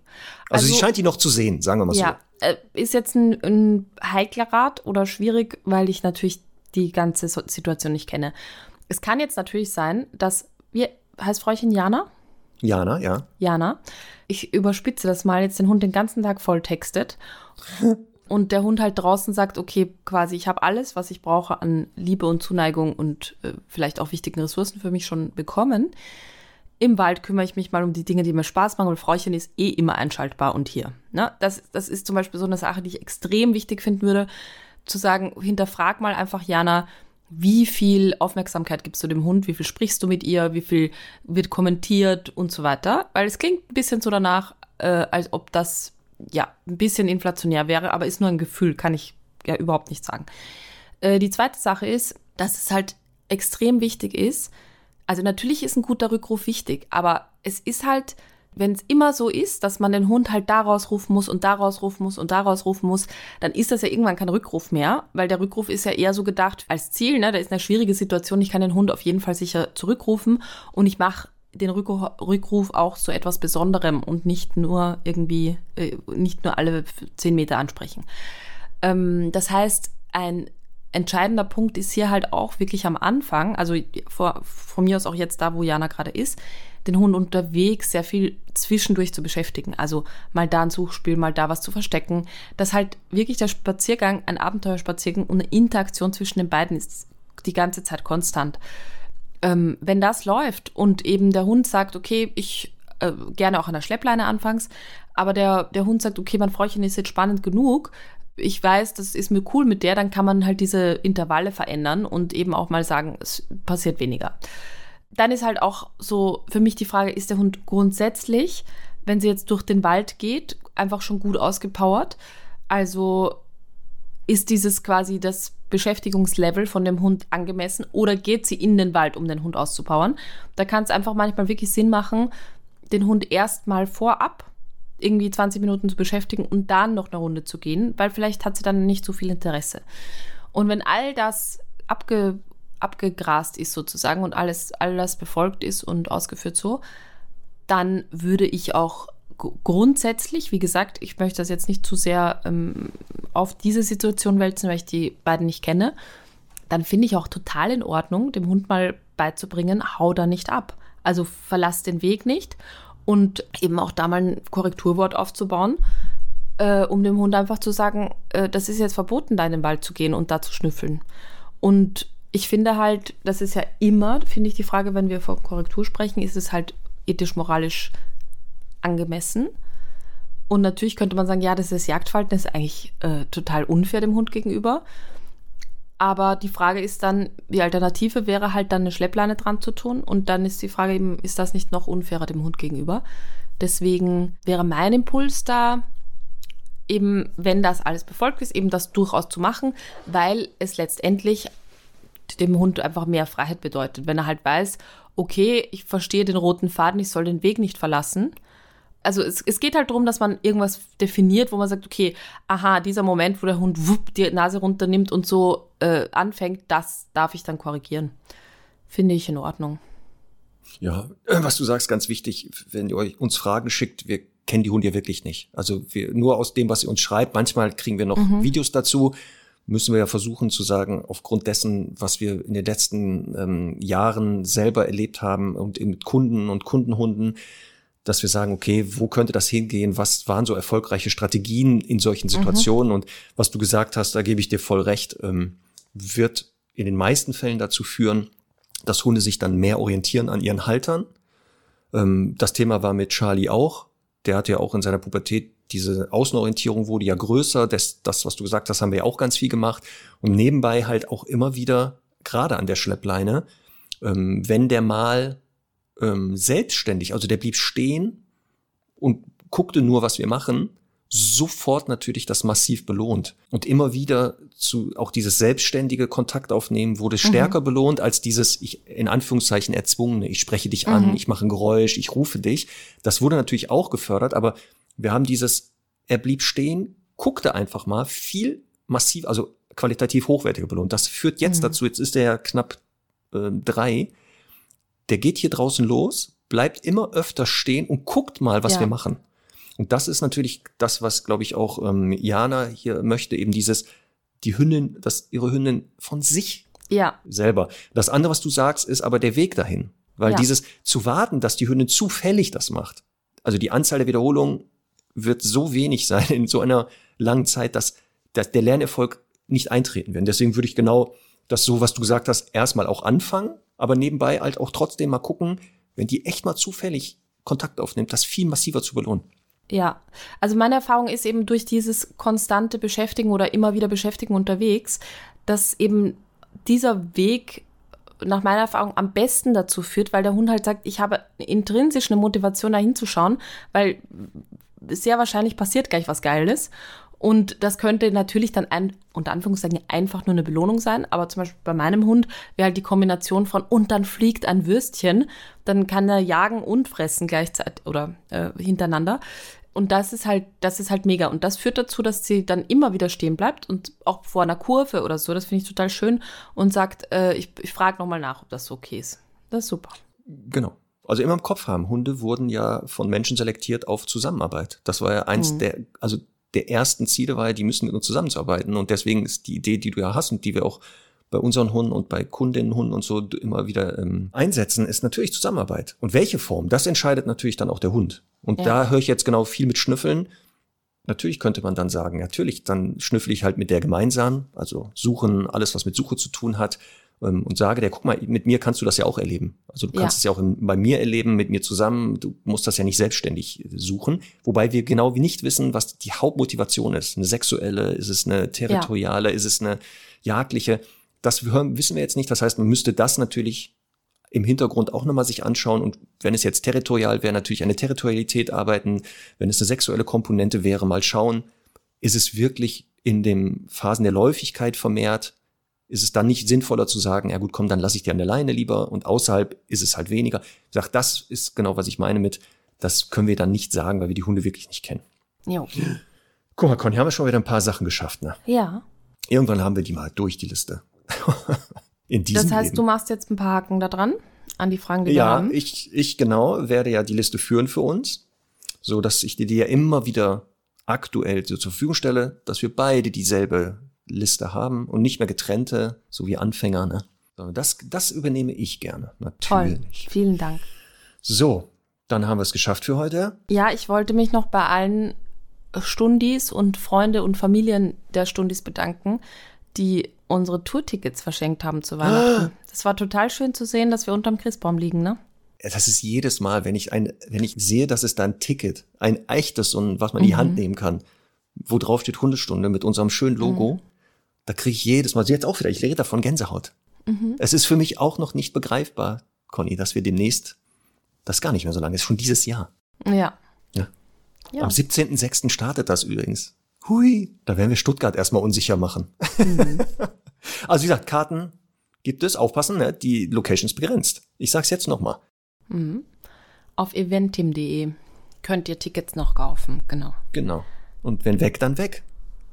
Also, also sie scheint die noch zu sehen, sagen wir mal ja, so. Ja, äh, ist jetzt ein, ein heikler Rat oder schwierig, weil ich natürlich die ganze Situation nicht kenne. Es kann jetzt natürlich sein, dass wie heißt Fräuchen Jana? Jana, ja. Jana. Ich überspitze das mal, jetzt den Hund den ganzen Tag voll textet und der Hund halt draußen sagt, okay, quasi, ich habe alles, was ich brauche an Liebe und Zuneigung und äh, vielleicht auch wichtigen Ressourcen für mich schon bekommen. Im Wald kümmere ich mich mal um die Dinge, die mir Spaß machen, weil Fräuchen ist eh immer einschaltbar und hier. Ne? Das, das ist zum Beispiel so eine Sache, die ich extrem wichtig finden würde, zu sagen, hinterfrag mal einfach, Jana, wie viel Aufmerksamkeit gibst du dem Hund, wie viel sprichst du mit ihr, wie viel wird kommentiert und so weiter. Weil es klingt ein bisschen so danach, äh, als ob das ja, ein bisschen inflationär wäre, aber ist nur ein Gefühl, kann ich ja überhaupt nicht sagen. Äh, die zweite Sache ist, dass es halt extrem wichtig ist. Also natürlich ist ein guter Rückruf wichtig, aber es ist halt, wenn es immer so ist, dass man den Hund halt daraus rufen muss und daraus rufen muss und daraus rufen muss, dann ist das ja irgendwann kein Rückruf mehr, weil der Rückruf ist ja eher so gedacht als Ziel, ne? Da ist eine schwierige Situation, ich kann den Hund auf jeden Fall sicher zurückrufen und ich mache den Rückruf auch zu etwas Besonderem und nicht nur irgendwie, äh, nicht nur alle zehn Meter ansprechen. Ähm, das heißt, ein entscheidender Punkt ist hier halt auch wirklich am Anfang, also vor, von mir aus auch jetzt da, wo Jana gerade ist, den Hund unterwegs sehr viel zwischendurch zu beschäftigen. Also mal da ein Suchspiel, mal da was zu verstecken. Dass halt wirklich der Spaziergang ein Abenteuerspaziergang und eine Interaktion zwischen den beiden ist die ganze Zeit konstant ähm, wenn das läuft und eben der Hund sagt, okay, ich äh, gerne auch an der Schleppleine anfangs, aber der, der Hund sagt, okay, mein Fräuchen ist jetzt spannend genug, ich weiß, das ist mir cool mit der, dann kann man halt diese Intervalle verändern und eben auch mal sagen, es passiert weniger. Dann ist halt auch so für mich die Frage, ist der Hund grundsätzlich, wenn sie jetzt durch den Wald geht, einfach schon gut ausgepowert? Also ist dieses quasi das Beschäftigungslevel von dem Hund angemessen oder geht sie in den Wald, um den Hund auszupowern? Da kann es einfach manchmal wirklich Sinn machen, den Hund erstmal vorab irgendwie 20 Minuten zu beschäftigen und dann noch eine Runde zu gehen, weil vielleicht hat sie dann nicht so viel Interesse. Und wenn all das abge, abgegrast ist sozusagen und alles, alles befolgt ist und ausgeführt so, dann würde ich auch grundsätzlich, wie gesagt, ich möchte das jetzt nicht zu sehr ähm, auf diese Situation wälzen, weil ich die beiden nicht kenne, dann finde ich auch total in Ordnung, dem Hund mal beizubringen, hau da nicht ab. Also verlass den Weg nicht und eben auch da mal ein Korrekturwort aufzubauen, äh, um dem Hund einfach zu sagen, äh, das ist jetzt verboten, da in den Wald zu gehen und da zu schnüffeln. Und ich finde halt, das ist ja immer, finde ich die Frage, wenn wir von Korrektur sprechen, ist es halt ethisch-moralisch angemessen. Und natürlich könnte man sagen, ja, das ist Jagdverhalten, das ist eigentlich äh, total unfair dem Hund gegenüber. Aber die Frage ist dann, die Alternative wäre halt dann eine Schleppleine dran zu tun. Und dann ist die Frage eben, ist das nicht noch unfairer dem Hund gegenüber? Deswegen wäre mein Impuls da, eben, wenn das alles befolgt ist, eben das durchaus zu machen, weil es letztendlich dem Hund einfach mehr Freiheit bedeutet. Wenn er halt weiß, okay, ich verstehe den roten Faden, ich soll den Weg nicht verlassen, also es, es geht halt darum, dass man irgendwas definiert, wo man sagt, okay, aha, dieser Moment, wo der Hund wupp, die Nase runternimmt und so äh, anfängt, das darf ich dann korrigieren. Finde ich in Ordnung. Ja, was du sagst, ganz wichtig, wenn ihr euch uns Fragen schickt, wir kennen die Hunde ja wirklich nicht. Also wir, nur aus dem, was ihr uns schreibt, manchmal kriegen wir noch mhm. Videos dazu, müssen wir ja versuchen zu sagen, aufgrund dessen, was wir in den letzten ähm, Jahren selber erlebt haben und mit Kunden und Kundenhunden, dass wir sagen, okay, wo könnte das hingehen? Was waren so erfolgreiche Strategien in solchen Situationen? Mhm. Und was du gesagt hast, da gebe ich dir voll recht, ähm, wird in den meisten Fällen dazu führen, dass Hunde sich dann mehr orientieren an ihren Haltern. Ähm, das Thema war mit Charlie auch. Der hatte ja auch in seiner Pubertät diese Außenorientierung wurde ja größer. Das, das, was du gesagt hast, haben wir ja auch ganz viel gemacht. Und nebenbei halt auch immer wieder, gerade an der Schleppleine, ähm, wenn der mal ähm, selbstständig, also der blieb stehen und guckte nur, was wir machen, sofort natürlich das massiv belohnt. Und immer wieder zu auch dieses selbstständige Kontakt aufnehmen wurde mhm. stärker belohnt als dieses, ich, in Anführungszeichen, erzwungene, ich spreche dich an, mhm. ich mache ein Geräusch, ich rufe dich. Das wurde natürlich auch gefördert, aber wir haben dieses, er blieb stehen, guckte einfach mal viel massiv, also qualitativ hochwertiger belohnt. Das führt jetzt mhm. dazu, jetzt ist er ja knapp äh, drei, der geht hier draußen los, bleibt immer öfter stehen und guckt mal, was ja. wir machen. Und das ist natürlich das, was, glaube ich, auch ähm, Jana hier möchte, eben dieses, die Hündin, dass ihre Hündin von sich ja. selber. Das andere, was du sagst, ist aber der Weg dahin. Weil ja. dieses zu warten, dass die Hündin zufällig das macht. Also die Anzahl der Wiederholungen wird so wenig sein in so einer langen Zeit, dass, dass der Lernerfolg nicht eintreten wird. Und deswegen würde ich genau das so, was du gesagt hast, erstmal auch anfangen aber nebenbei halt auch trotzdem mal gucken, wenn die echt mal zufällig Kontakt aufnimmt, das viel massiver zu belohnen. Ja, also meine Erfahrung ist eben durch dieses konstante Beschäftigen oder immer wieder Beschäftigen unterwegs, dass eben dieser Weg nach meiner Erfahrung am besten dazu führt, weil der Hund halt sagt, ich habe intrinsisch eine Motivation da hinzuschauen, weil sehr wahrscheinlich passiert gleich was Geiles. Und das könnte natürlich dann ein, unter Anführungszeichen einfach nur eine Belohnung sein, aber zum Beispiel bei meinem Hund wäre halt die Kombination von und dann fliegt ein Würstchen, dann kann er jagen und fressen gleichzeitig oder äh, hintereinander. Und das ist halt, das ist halt mega. Und das führt dazu, dass sie dann immer wieder stehen bleibt und auch vor einer Kurve oder so, das finde ich total schön und sagt, äh, ich, ich frage nochmal nach, ob das so okay ist. Das ist super. Genau. Also immer im Kopf haben. Hunde wurden ja von Menschen selektiert auf Zusammenarbeit. Das war ja eins mhm. der, also der ersten Ziele war ja, die müssen mit uns zusammenarbeiten. Und deswegen ist die Idee, die du ja hast und die wir auch bei unseren Hunden und bei Kundinnenhunden und so immer wieder ähm, einsetzen, ist natürlich Zusammenarbeit. Und welche Form, das entscheidet natürlich dann auch der Hund. Und ja. da höre ich jetzt genau viel mit Schnüffeln. Natürlich könnte man dann sagen, natürlich, dann schnüffel ich halt mit der gemeinsam, also suchen, alles, was mit Suche zu tun hat ähm, und sage der, guck mal, mit mir kannst du das ja auch erleben. Also du kannst ja. es ja auch in, bei mir erleben, mit mir zusammen. Du musst das ja nicht selbstständig suchen. Wobei wir genau wie nicht wissen, was die Hauptmotivation ist. Eine sexuelle, ist es eine territoriale, ja. ist es eine jagdliche? Das wissen wir jetzt nicht. Das heißt, man müsste das natürlich im Hintergrund auch nochmal sich anschauen und wenn es jetzt territorial wäre, natürlich eine Territorialität arbeiten. Wenn es eine sexuelle Komponente wäre, mal schauen, ist es wirklich in den Phasen der Läufigkeit vermehrt? Ist es dann nicht sinnvoller zu sagen, ja gut, komm, dann lasse ich dir an der Leine lieber und außerhalb ist es halt weniger. Ich sag, das ist genau, was ich meine mit, Das können wir dann nicht sagen, weil wir die Hunde wirklich nicht kennen. Jo. Guck mal, Conny, haben wir schon wieder ein paar Sachen geschafft, ne? Ja. Irgendwann haben wir die mal durch, die Liste. In diesem Das heißt, Leben. du machst jetzt ein paar Haken da dran, an die Fragen, die wir Ja, haben. ich, ich genau werde ja die Liste führen für uns, so dass ich dir die ja immer wieder aktuell so zur Verfügung stelle, dass wir beide dieselbe Liste haben und nicht mehr getrennte, so wie Anfänger. Ne? Das, das übernehme ich gerne, Toll. natürlich. Vielen Dank. So, dann haben wir es geschafft für heute. Ja, ich wollte mich noch bei allen Stundis und Freunde und Familien der Stundis bedanken, die unsere Tourtickets verschenkt haben zu Weihnachten. Das war total schön zu sehen, dass wir unterm Christbaum liegen, ne? Das ist jedes Mal, wenn ich ein, wenn ich sehe, dass es da ein Ticket, ein echtes und was man in die Hand nehmen kann, wo drauf steht Hundestunde mit unserem schönen Logo, da kriege ich jedes Mal, jetzt auch wieder, ich rede davon Gänsehaut. Es ist für mich auch noch nicht begreifbar, Conny, dass wir demnächst, das gar nicht mehr so lange, ist schon dieses Jahr. Ja. Ja. Ja. Am 17.06. startet das übrigens. Hui, da werden wir Stuttgart erstmal unsicher machen. also wie gesagt, Karten gibt es, aufpassen, ne? die Location ist begrenzt. Ich sag's jetzt nochmal. Auf eventim.de könnt ihr Tickets noch kaufen, genau. Genau. Und wenn weg, dann weg.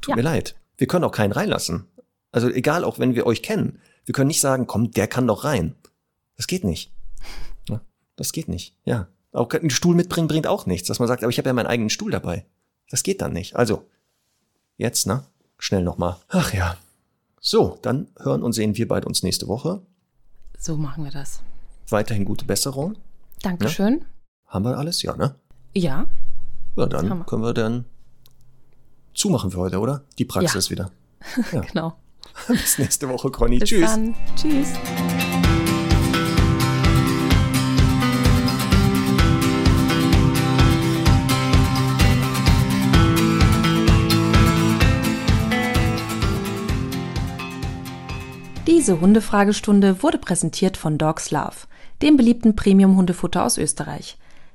Tut Ja. mir leid. Wir können auch keinen reinlassen. Also egal, auch wenn wir euch kennen. Wir können nicht sagen, komm, der kann doch rein. Das geht nicht. Das geht nicht. Ja. Auch einen Stuhl mitbringen bringt auch nichts, dass man sagt, aber ich habe ja meinen eigenen Stuhl dabei. Das geht dann nicht. Also, jetzt, ne? Schnell nochmal. Ach ja. So, dann hören und sehen wir beide uns nächste Woche. So machen wir das. Weiterhin gute Besserung. Dankeschön. Haben wir alles? Ja, ne? Ja, Ja, dann können wir dann zumachen für heute, oder? Die Praxis wieder. genau. Bis nächste Woche, Conny. Bis Tschüss. dann. Tschüss. Diese Hundefragestunde wurde präsentiert von Dogs Love, dem beliebten Premium-Hundefutter aus Österreich.